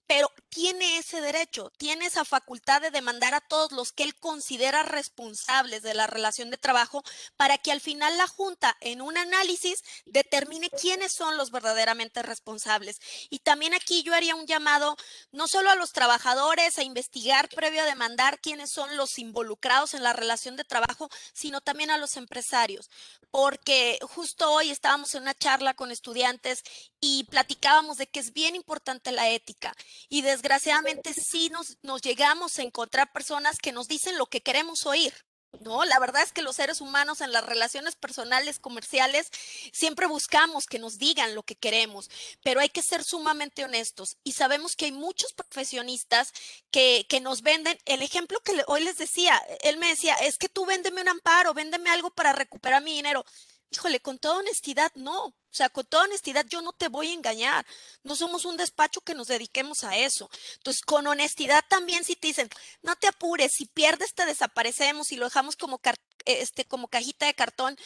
pero tiene ese derecho, tiene esa facultad de demandar a todos los que él considera responsables de la relación de trabajo para que al final la Junta en un análisis determine quiénes son los verdaderamente responsables. Y también aquí yo haría un llamado no solo a los trabajadores a investigar previo a demandar quiénes son los involucrados en la relación de trabajo, sino también a los empresarios, porque justo hoy estábamos en una charla con estudiantes y platicábamos de que es bien importante la ética y desgraciadamente sí nos, nos llegamos a encontrar personas que nos dicen lo que queremos oír. No, la verdad es que los seres humanos en las relaciones personales, comerciales, siempre buscamos que nos digan lo que queremos, pero hay que ser sumamente honestos y sabemos que hay muchos profesionistas que, que nos venden. El ejemplo que hoy les decía, él me decía, es que tú véndeme un amparo, véndeme algo para recuperar mi dinero. Híjole, con toda honestidad, no. O sea, con toda honestidad, yo no te voy a engañar. No somos un despacho que nos dediquemos a eso. Entonces, con honestidad también, si te dicen, no te apures, si pierdes, te desaparecemos y lo dejamos como, este, como cajita de cartón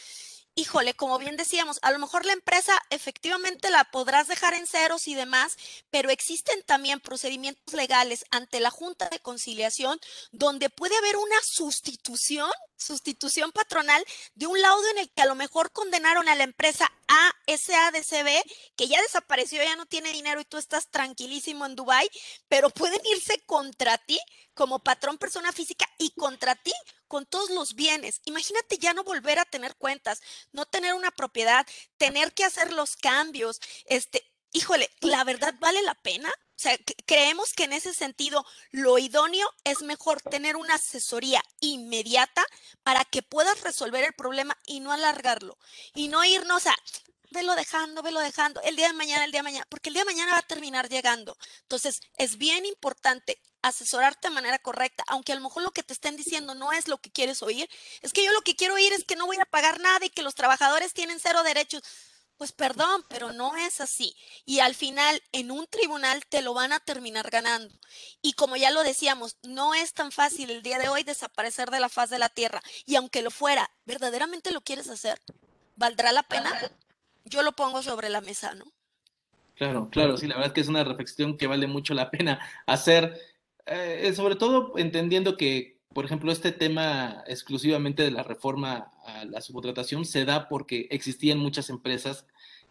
híjole, como bien decíamos, a lo mejor la empresa efectivamente la podrás dejar en ceros y demás, pero existen también procedimientos legales ante la Junta de Conciliación donde puede haber una sustitución, sustitución patronal de un laudo en el que a lo mejor condenaron a la empresa A, SADCB, que ya desapareció, ya no tiene dinero y tú estás tranquilísimo en Dubai, pero pueden irse contra ti como patrón persona física y contra ti con todos los bienes. Imagínate ya no volver a tener cuentas, no tener una propiedad, tener que hacer los cambios. Este, híjole, la verdad vale la pena. O sea, creemos que en ese sentido lo idóneo es mejor tener una asesoría inmediata para que puedas resolver el problema y no alargarlo y no irnos a velo dejando, velo dejando, el día de mañana, el día de mañana, porque el día de mañana va a terminar llegando. Entonces, es bien importante asesorarte de manera correcta, aunque a lo mejor lo que te estén diciendo no es lo que quieres oír, es que yo lo que quiero oír es que no voy a pagar nada y que los trabajadores tienen cero derechos. Pues perdón, pero no es así. Y al final, en un tribunal te lo van a terminar ganando. Y como ya lo decíamos, no es tan fácil el día de hoy desaparecer de la faz de la tierra. Y aunque lo fuera, ¿verdaderamente lo quieres hacer? ¿Valdrá la pena? Yo lo pongo sobre la mesa, ¿no? Claro, claro, sí, la verdad es que es una reflexión que vale mucho la pena hacer eh, sobre todo entendiendo que, por ejemplo, este tema exclusivamente de la reforma a la subcontratación se da porque existían muchas empresas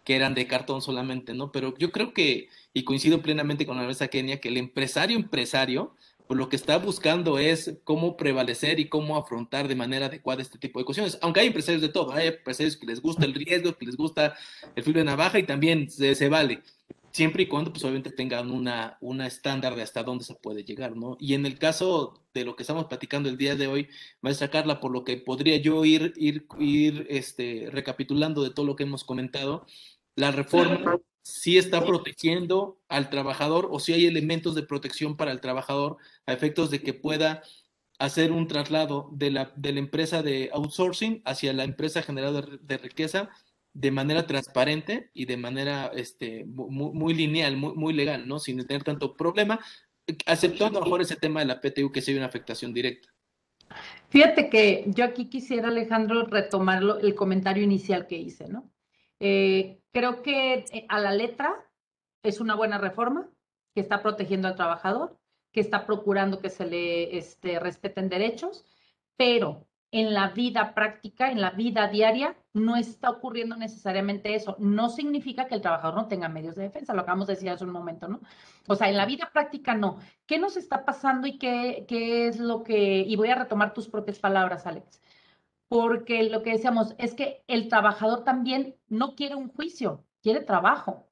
que eran de cartón solamente, ¿no? Pero yo creo que, y coincido plenamente con la mesa Kenia, que el empresario empresario, pues lo que está buscando es cómo prevalecer y cómo afrontar de manera adecuada este tipo de cuestiones. Aunque hay empresarios de todo, hay empresarios que les gusta el riesgo, que les gusta el filo de navaja y también se vale siempre y cuando pues obviamente tengan una, una estándar de hasta dónde se puede llegar, ¿no? Y en el caso de lo que estamos platicando el día de hoy, maestra Carla, por lo que podría yo ir, ir, ir este, recapitulando de todo lo que hemos comentado, la reforma sí está protegiendo al trabajador o si hay elementos de protección para el trabajador a efectos de que pueda hacer un traslado de la, de la empresa de outsourcing hacia la empresa generadora de riqueza de manera transparente y de manera este, muy, lineal, muy, muy, legal, ¿no? Sin tener tanto problema, aceptando a lo mejor ese tema de la PTU que sea una afectación directa. Fíjate que yo aquí quisiera, Alejandro, retomar el comentario inicial que hice, ¿no? Eh, creo que eh, a la letra es una buena reforma que está protegiendo al trabajador, que está procurando que se le este, respeten derechos, pero en la vida práctica, en la vida diaria, no está ocurriendo necesariamente eso. No significa que el trabajador no tenga medios de defensa, lo acabamos de decir hace un momento, ¿no? O sea, en la vida práctica no. ¿Qué nos está pasando y qué, qué es lo que... Y voy a retomar tus propias palabras, Alex. Porque lo que decíamos es que el trabajador también no quiere un juicio, quiere trabajo.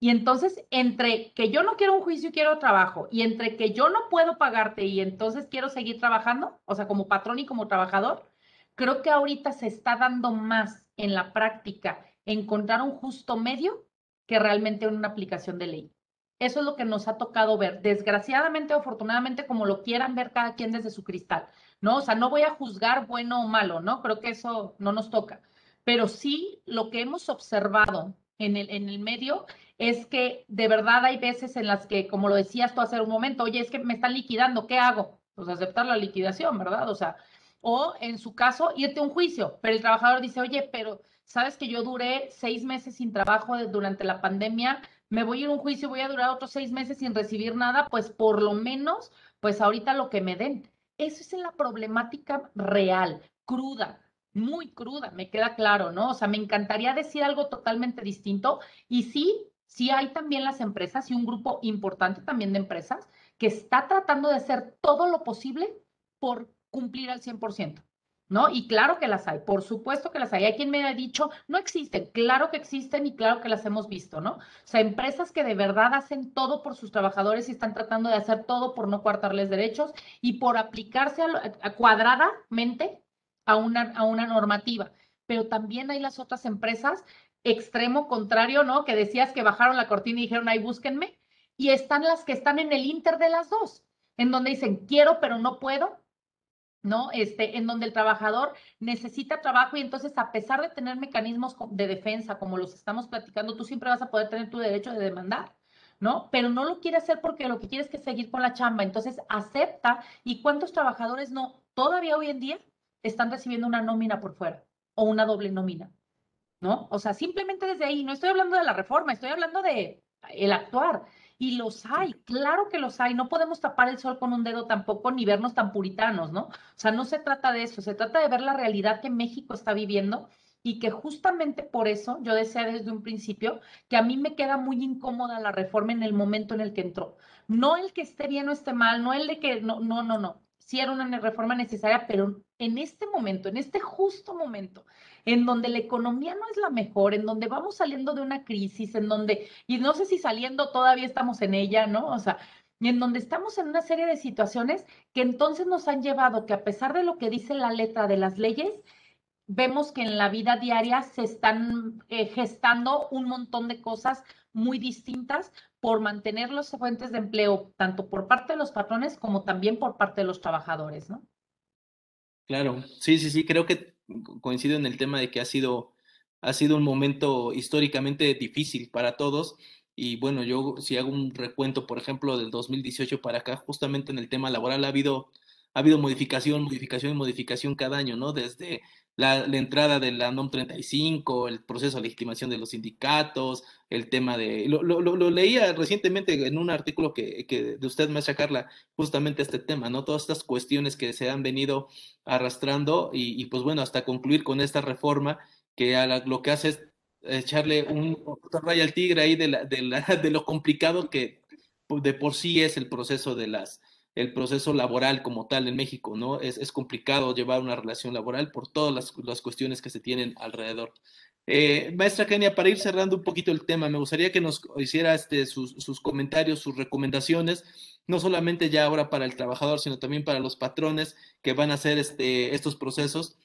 Y entonces, entre que yo no quiero un juicio y quiero trabajo, y entre que yo no puedo pagarte y entonces quiero seguir trabajando, o sea, como patrón y como trabajador, creo que ahorita se está dando más en la práctica encontrar un justo medio que realmente una aplicación de ley. Eso es lo que nos ha tocado ver, desgraciadamente o afortunadamente, como lo quieran ver cada quien desde su cristal, ¿no? O sea, no voy a juzgar bueno o malo, ¿no? Creo que eso no nos toca, pero sí lo que hemos observado en el, en el medio es que de verdad hay veces en las que, como lo decías tú hace un momento, oye, es que me están liquidando, ¿qué hago? Pues aceptar la liquidación, ¿verdad? O sea, o en su caso, irte a un juicio, pero el trabajador dice, oye, pero sabes que yo duré seis meses sin trabajo durante la pandemia, me voy a ir a un juicio, voy a durar otros seis meses sin recibir nada, pues por lo menos, pues ahorita lo que me den. Eso es la problemática real, cruda muy cruda, me queda claro, ¿no? O sea, me encantaría decir algo totalmente distinto y sí, sí hay también las empresas y un grupo importante también de empresas que está tratando de hacer todo lo posible por cumplir al 100%. ¿No? Y claro que las hay, por supuesto que las hay. Hay quien me ha dicho, no existen, claro que existen y claro que las hemos visto, ¿no? O sea, empresas que de verdad hacen todo por sus trabajadores y están tratando de hacer todo por no coartarles derechos y por aplicarse a, cuadradamente a una, a una normativa. Pero también hay las otras empresas, extremo contrario, ¿no? Que decías que bajaron la cortina y dijeron, ahí búsquenme. Y están las que están en el inter de las dos, en donde dicen, quiero, pero no puedo, ¿no? Este, en donde el trabajador necesita trabajo y entonces a pesar de tener mecanismos de defensa como los estamos platicando, tú siempre vas a poder tener tu derecho de demandar. ¿no? Pero no lo quiere hacer porque lo que quiere es que seguir con la chamba. Entonces acepta. ¿Y cuántos trabajadores no todavía hoy en día están recibiendo una nómina por fuera o una doble nómina? ¿No? O sea, simplemente desde ahí, no estoy hablando de la reforma, estoy hablando de el actuar. Y los hay, claro que los hay. No podemos tapar el sol con un dedo tampoco ni vernos tan puritanos, ¿no? O sea, no se trata de eso, se trata de ver la realidad que México está viviendo y que justamente por eso yo decía desde un principio que a mí me queda muy incómoda la reforma en el momento en el que entró. No el que esté bien o esté mal, no el de que no, no, no, no. Sí era una reforma necesaria, pero en este momento, en este justo momento, en donde la economía no es la mejor, en donde vamos saliendo de una crisis, en donde, y no sé si saliendo todavía estamos en ella, ¿no? O sea, en donde estamos en una serie de situaciones que entonces nos han llevado que a pesar de lo que dice la letra de las leyes, vemos que en la vida diaria se están eh, gestando un montón de cosas muy distintas por mantener los fuentes de empleo, tanto por parte de los patrones como también por parte de los trabajadores, ¿no? Claro, sí, sí, sí, creo que coincido en el tema de que ha sido, ha sido un momento históricamente difícil para todos. Y bueno, yo si hago un recuento, por ejemplo, del 2018 para acá, justamente en el tema laboral ha habido, ha habido modificación, modificación y modificación cada año, ¿no? Desde la, entrada de la NOM 35, el proceso de legitimación de los sindicatos, el tema de... Lo, lo, lo leía recientemente en un artículo que, que, de usted, maestra Carla, justamente este tema, ¿no? Todas estas cuestiones que se han venido arrastrando y, pues bueno, hasta concluir con esta reforma que lo que hace es echarle un, raya al tigre ahí de, la, de, la, *laughs* de lo complicado que de por sí es el proceso de las el proceso laboral como tal en México, ¿no? Es, es complicado llevar una relación laboral por todas las, las cuestiones que se tienen alrededor. Eh, maestra Kenia, para ir cerrando un poquito el tema, me gustaría que nos hiciera este, sus, sus, comentarios, sus recomendaciones, no solamente ya ahora para el trabajador, sino también para los patrones que van a hacer este, estos procesos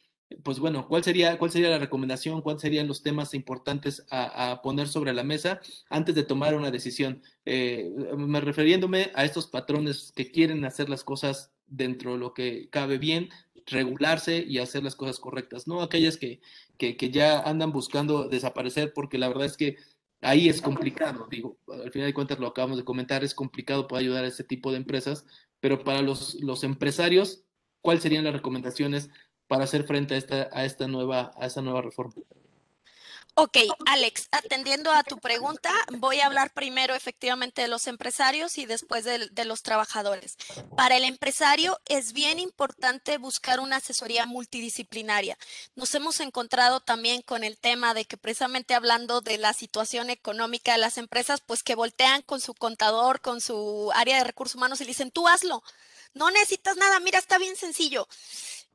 pues bueno, ¿cuál sería, ¿cuál sería la recomendación? ¿Cuáles serían los temas importantes a, poner sobre la mesa antes de tomar una decisión? Eh, me refiriéndome a estos patrones que quieren hacer las cosas dentro de lo que cabe bien, regularse y hacer las cosas correctas, no aquellas que, que, ya andan buscando desaparecer, porque la verdad es que ahí es complicado, digo, al final de cuentas lo acabamos de comentar, es complicado poder ayudar a este tipo de empresas, pero para los, los empresarios, ¿cuáles serían las recomendaciones para hacer frente a esta, a esta, nueva, a nueva reforma. Ok, Alex, atendiendo a tu pregunta, voy a hablar primero efectivamente de los empresarios y después de, los trabajadores. Para el empresario es bien importante buscar una asesoría multidisciplinaria. Nos hemos encontrado también con el tema de que precisamente hablando de la situación económica de las empresas, pues que voltean con su contador, con su área de recursos humanos y dicen, tú hazlo, no necesitas nada, mira, está bien sencillo.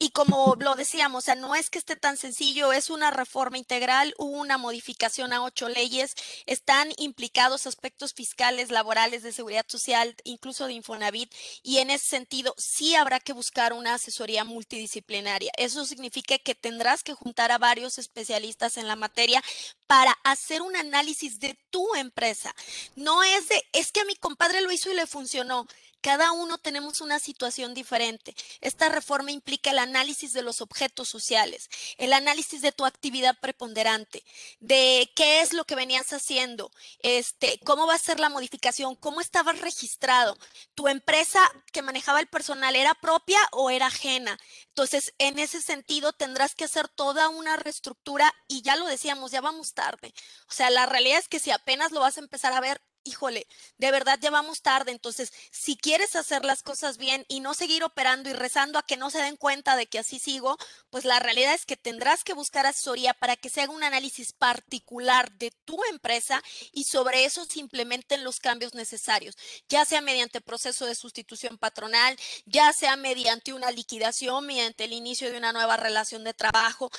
Y como lo decíamos, o sea, no es que esté tan sencillo, es una reforma integral, hubo una modificación a ocho leyes, están implicados aspectos fiscales, laborales, de seguridad social, incluso de Infonavit, y en ese sentido sí habrá que buscar una asesoría multidisciplinaria. Eso significa que tendrás que juntar a varios especialistas en la materia para hacer un análisis de tu empresa. No es de, es que a mi compadre lo hizo y le funcionó. Cada uno tenemos una situación diferente. Esta reforma implica el análisis de los objetos sociales, el análisis de tu actividad preponderante, de qué es lo que venías haciendo, este, cómo va a ser la modificación, cómo estabas registrado, tu empresa que manejaba el personal era propia o era ajena. Entonces, en ese sentido, tendrás que hacer toda una reestructura y ya lo decíamos, ya vamos tarde. O sea, la realidad es que si apenas lo vas a empezar a ver, híjole, de verdad ya vamos tarde. Entonces, si quieres hacer las cosas bien y no seguir operando y rezando a que no se den cuenta de que así sigo, pues la realidad es que tendrás que buscar asesoría para que se haga un análisis particular de tu empresa y sobre eso se implementen los cambios necesarios, ya sea mediante proceso de sustitución patronal, ya sea mediante una liquidación, mediante el inicio de una nueva relación de trabajo.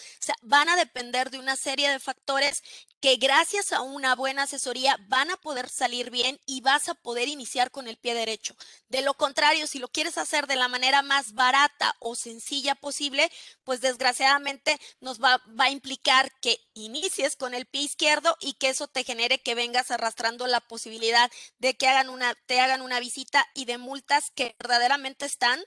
Van a depender de una serie de factores que gracias a una buena asesoría van a poder salir bien y vas a poder iniciar con el pie derecho. De lo contrario, si lo quieres hacer de la manera más barata o sencilla posible, pues desgraciadamente nos va, va a implicar que inicies con el pie izquierdo y que eso te genere que vengas arrastrando la posibilidad de que hagan una, te hagan una visita y de multas que verdaderamente están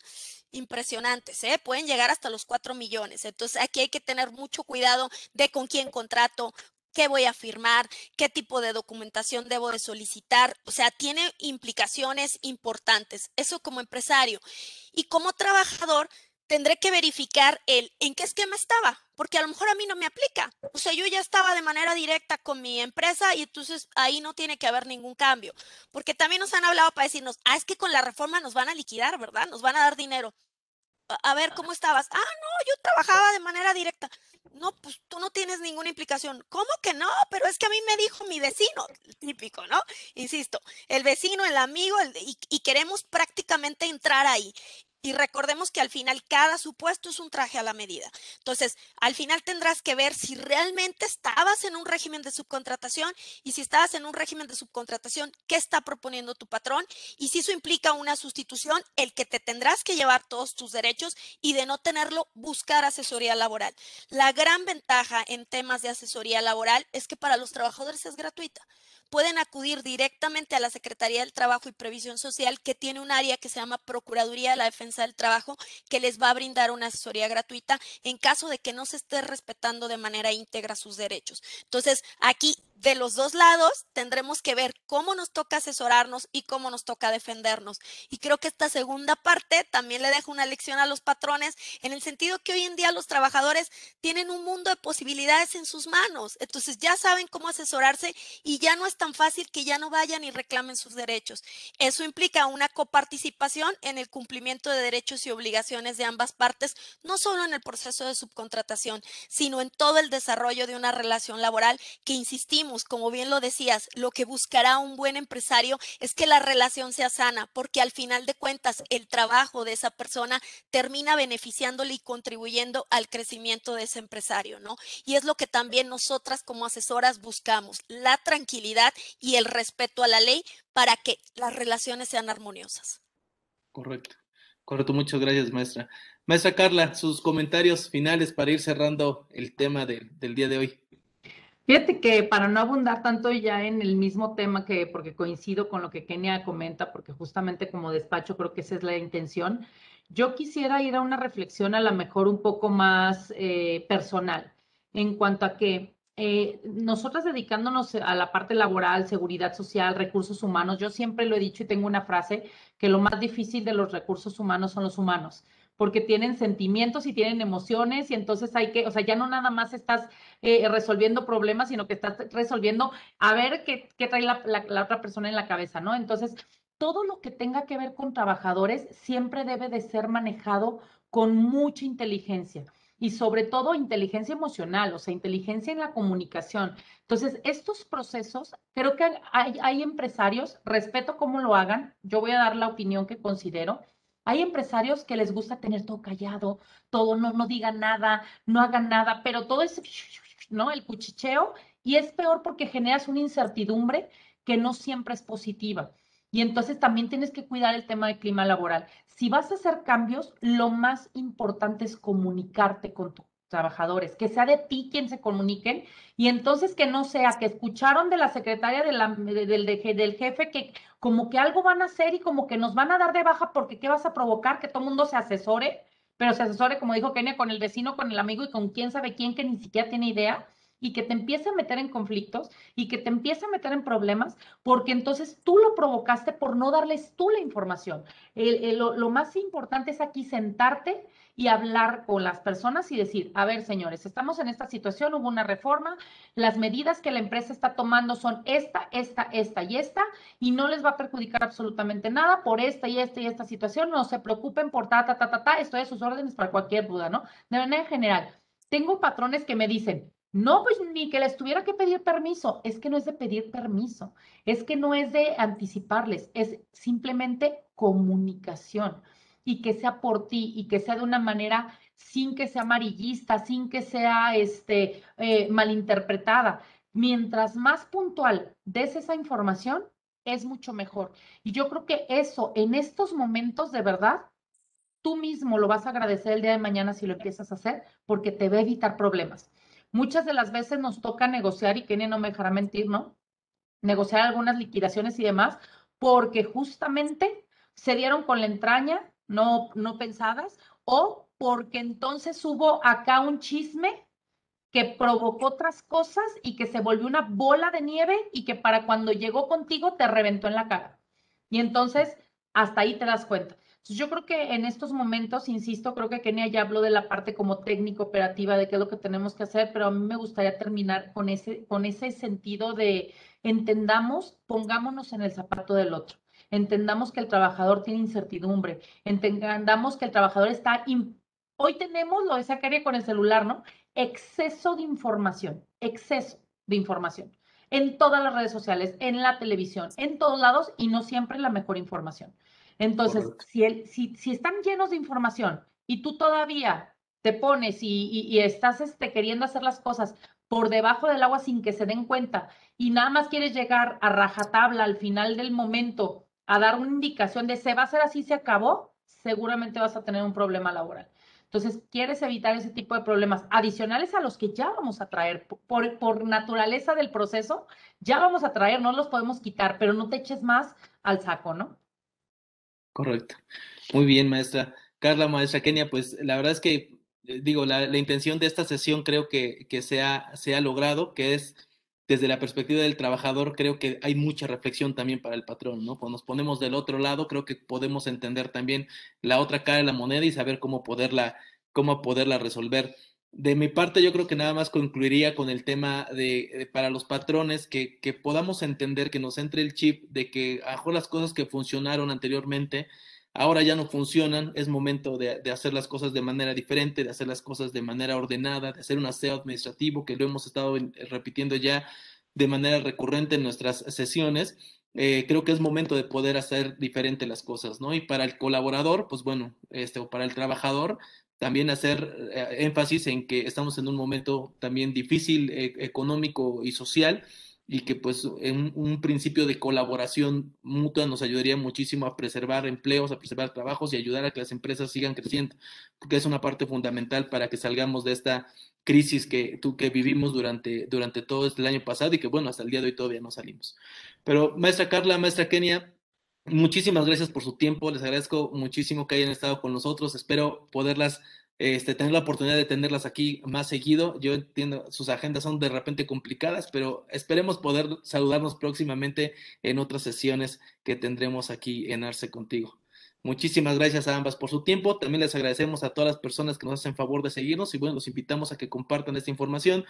impresionantes, ¿eh? pueden llegar hasta los 4 millones. Entonces aquí hay que tener mucho cuidado de con quién contrato, qué voy a firmar, qué tipo de documentación debo de solicitar. O sea, tiene implicaciones importantes. Eso como empresario. Y como trabajador, tendré que verificar el en qué esquema estaba, porque a lo mejor a mí no me aplica. O sea, yo ya estaba de manera directa con mi empresa y entonces ahí no tiene que haber ningún cambio. Porque también nos han hablado para decirnos, ah, es que con la reforma nos van a liquidar, ¿verdad? Nos van a dar dinero. A ver, ¿cómo estabas? Ah, no, yo trabajaba de manera directa. No, pues tú no tienes ninguna implicación. ¿Cómo que no? Pero es que a mí me dijo mi vecino, típico, ¿no? Insisto, el vecino, el amigo, y, y queremos prácticamente entrar ahí. Y recordemos que al final cada supuesto es un traje a la medida. Entonces, al final tendrás que ver si realmente estabas en un régimen de subcontratación y si estabas en un régimen de subcontratación, ¿qué está proponiendo tu patrón? Y si eso implica una sustitución, el que te tendrás que llevar todos tus derechos y de no tenerlo, buscar asesoría laboral. La gran ventaja en temas de asesoría laboral es que para los trabajadores es gratuita pueden acudir directamente a la Secretaría del Trabajo y Previsión Social, que tiene un área que se llama Procuraduría de la Defensa del Trabajo, que les va a brindar una asesoría gratuita en caso de que no se esté respetando de manera íntegra sus derechos. Entonces, aquí de los dos lados tendremos que ver cómo nos toca asesorarnos y cómo nos toca defendernos. Y creo que esta segunda parte también le dejo una lección a los patrones en el sentido que hoy en día los trabajadores tienen un mundo de posibilidades en sus manos. Entonces ya saben cómo asesorarse y ya no es tan fácil que ya no vayan y reclamen sus derechos. Eso implica una coparticipación en el cumplimiento de derechos y obligaciones de ambas partes, no solo en el proceso de subcontratación, sino en todo el desarrollo de una relación laboral que insistimos como bien lo decías, lo que buscará un buen empresario es que la relación sea sana, porque al final de cuentas el trabajo de esa persona termina beneficiándole y contribuyendo al crecimiento de ese empresario, ¿no? Y es lo que también nosotras como asesoras buscamos, la tranquilidad y el respeto a la ley para que las relaciones sean armoniosas. Correcto, correcto, muchas gracias maestra. Maestra Carla, sus comentarios finales para ir cerrando el tema del día de hoy. Fíjate que para no abundar tanto ya en el mismo tema que, porque coincido con lo que Kenia comenta, porque justamente como despacho creo que esa es la intención, yo quisiera ir a una reflexión a lo mejor un poco más eh, personal en cuanto a que eh, nosotras dedicándonos a la parte laboral, seguridad social, recursos humanos, yo siempre lo he dicho y tengo una frase, que lo más difícil de los recursos humanos son los humanos porque tienen sentimientos y tienen emociones y entonces hay que, o sea, ya no nada más estás eh, resolviendo problemas, sino que estás resolviendo a ver qué, qué trae la, la, otra persona en la cabeza, ¿no? Entonces, todo lo que tenga que ver con trabajadores siempre debe de ser manejado con mucha inteligencia y sobre todo inteligencia emocional, o sea, inteligencia en la comunicación. Entonces, estos procesos, creo que hay, hay empresarios, respeto cómo lo hagan, yo voy a dar la opinión que considero, hay empresarios que les gusta tener todo callado, todo, no, no digan nada, no hagan nada, pero todo es, ¿no? El cuchicheo, y es peor porque generas una incertidumbre que no siempre es positiva. Y entonces también tienes que cuidar el tema del clima laboral. Si vas a hacer cambios, lo más importante es comunicarte con tu trabajadores, que sea de ti quien se comuniquen. Y entonces que no sea que escucharon de la secretaria de la, del, del jefe que como que algo van a hacer y como que nos van a dar de baja porque qué vas a provocar que todo el mundo se asesore, pero se asesore, como dijo Kenia, con el vecino, con el amigo y con quién sabe quién que ni siquiera tiene idea y que te empiece a meter en conflictos y que te empiece a meter en problemas, porque entonces tú lo provocaste por no darles tú la información. lo, lo, más importante es aquí sentarte y hablar con las personas y decir, a ver, señores, estamos en esta situación, hubo una reforma, las medidas que la empresa está tomando son esta, esta, esta y esta, y no les va a perjudicar absolutamente nada por esta y esta y esta situación, no se preocupen por ta, ta, ta, ta, ta, estoy a sus órdenes para cualquier duda, ¿no? De manera general, tengo patrones que me dicen, no, pues ni que les tuviera que pedir permiso. Es que no es de pedir permiso, es que no es de anticiparles, es simplemente comunicación y que sea por ti y que sea de una manera sin que sea amarillista, sin que sea este, eh, malinterpretada. Mientras más puntual des esa información, es mucho mejor. Y yo creo que eso, en estos momentos de verdad, tú mismo lo vas a agradecer el día de mañana si lo empiezas a hacer, porque te va a evitar problemas. Muchas de las veces nos toca negociar, y Kenia no me dejará mentir, ¿no? Negociar algunas liquidaciones y demás, porque justamente se dieron con la entraña, no, no pensadas, o porque entonces hubo acá un chisme que provocó otras cosas y que se volvió una bola de nieve y que para cuando llegó contigo te reventó en la cara. Y entonces hasta ahí te das cuenta. Yo creo que en estos momentos, insisto, creo que Kenia ya habló de la parte como técnico operativa de qué es lo que tenemos que hacer, pero a mí me gustaría terminar con ese, con ese sentido de entendamos, pongámonos en el zapato del otro. Entendamos que el trabajador tiene incertidumbre, entendamos que el trabajador está Hoy tenemos lo de Zacaria con el celular, ¿no? Exceso de información, exceso de información en todas las redes sociales, en la televisión, en todos lados y no siempre la mejor información. Entonces, si, el, si, si, están llenos de información y tú todavía te pones y, estás este, queriendo hacer las cosas por debajo del agua sin que se den cuenta y nada más quieres llegar a rajatabla al final del momento a dar una indicación de se va a hacer así, se acabó, seguramente vas a tener un problema laboral. Entonces, quieres evitar ese tipo de problemas adicionales a los que ya vamos a traer. Por, por naturaleza del proceso, ya vamos a traer, no los podemos quitar, pero no te eches más al saco, ¿no? Correcto. Muy bien, maestra. Carla, maestra Kenia, pues la verdad es que, eh, digo, la, intención de esta sesión creo que, que se, ha, se ha logrado, que es desde la perspectiva del trabajador, creo que hay mucha reflexión también para el patrón, ¿no? Cuando nos ponemos del otro lado, creo que podemos entender también la otra cara de la moneda y saber cómo poderla, cómo poderla resolver. De mi parte, yo creo que nada más concluiría con el tema de, para los patrones, que, que, podamos entender, que nos entre el chip de que a las cosas que funcionaron anteriormente, ahora ya no funcionan, es momento de, de, hacer las cosas de manera diferente, de hacer las cosas de manera ordenada, de hacer un aseo administrativo, que lo hemos estado repitiendo ya de manera recurrente en nuestras sesiones. Eh, creo que es momento de poder hacer diferente las cosas, ¿no? Y para el colaborador, pues bueno, este, o para el trabajador, también hacer eh, énfasis en que estamos en un momento también difícil eh, económico y social y que pues en un principio de colaboración mutua nos ayudaría muchísimo a preservar empleos, a preservar trabajos y ayudar a que las empresas sigan creciendo, porque es una parte fundamental para que salgamos de esta crisis que, que vivimos durante, durante todo este año pasado y que bueno, hasta el día de hoy todavía no salimos. Pero maestra Carla, maestra Kenia, muchísimas gracias por su tiempo, les agradezco muchísimo que hayan estado con nosotros, espero poderlas este, tener la oportunidad de tenerlas aquí más seguido. Yo entiendo, sus agendas son de repente complicadas, pero esperemos poder saludarnos próximamente en otras sesiones que tendremos aquí en Arce contigo. Muchísimas gracias a ambas por su tiempo. También les agradecemos a todas las personas que nos hacen favor de seguirnos y bueno, los invitamos a que compartan esta información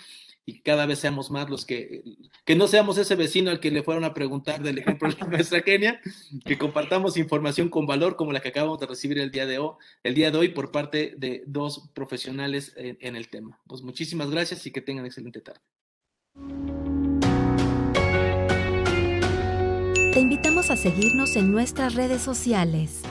y cada vez seamos más los que, que no seamos ese vecino al que le fueron a preguntar del ejemplo de nuestra Kenia, que compartamos información con valor como la que acabamos de recibir el día de hoy, el día de hoy por parte de dos profesionales en, en el tema. Pues muchísimas gracias y que tengan excelente tarde. Te invitamos a seguirnos en nuestras redes sociales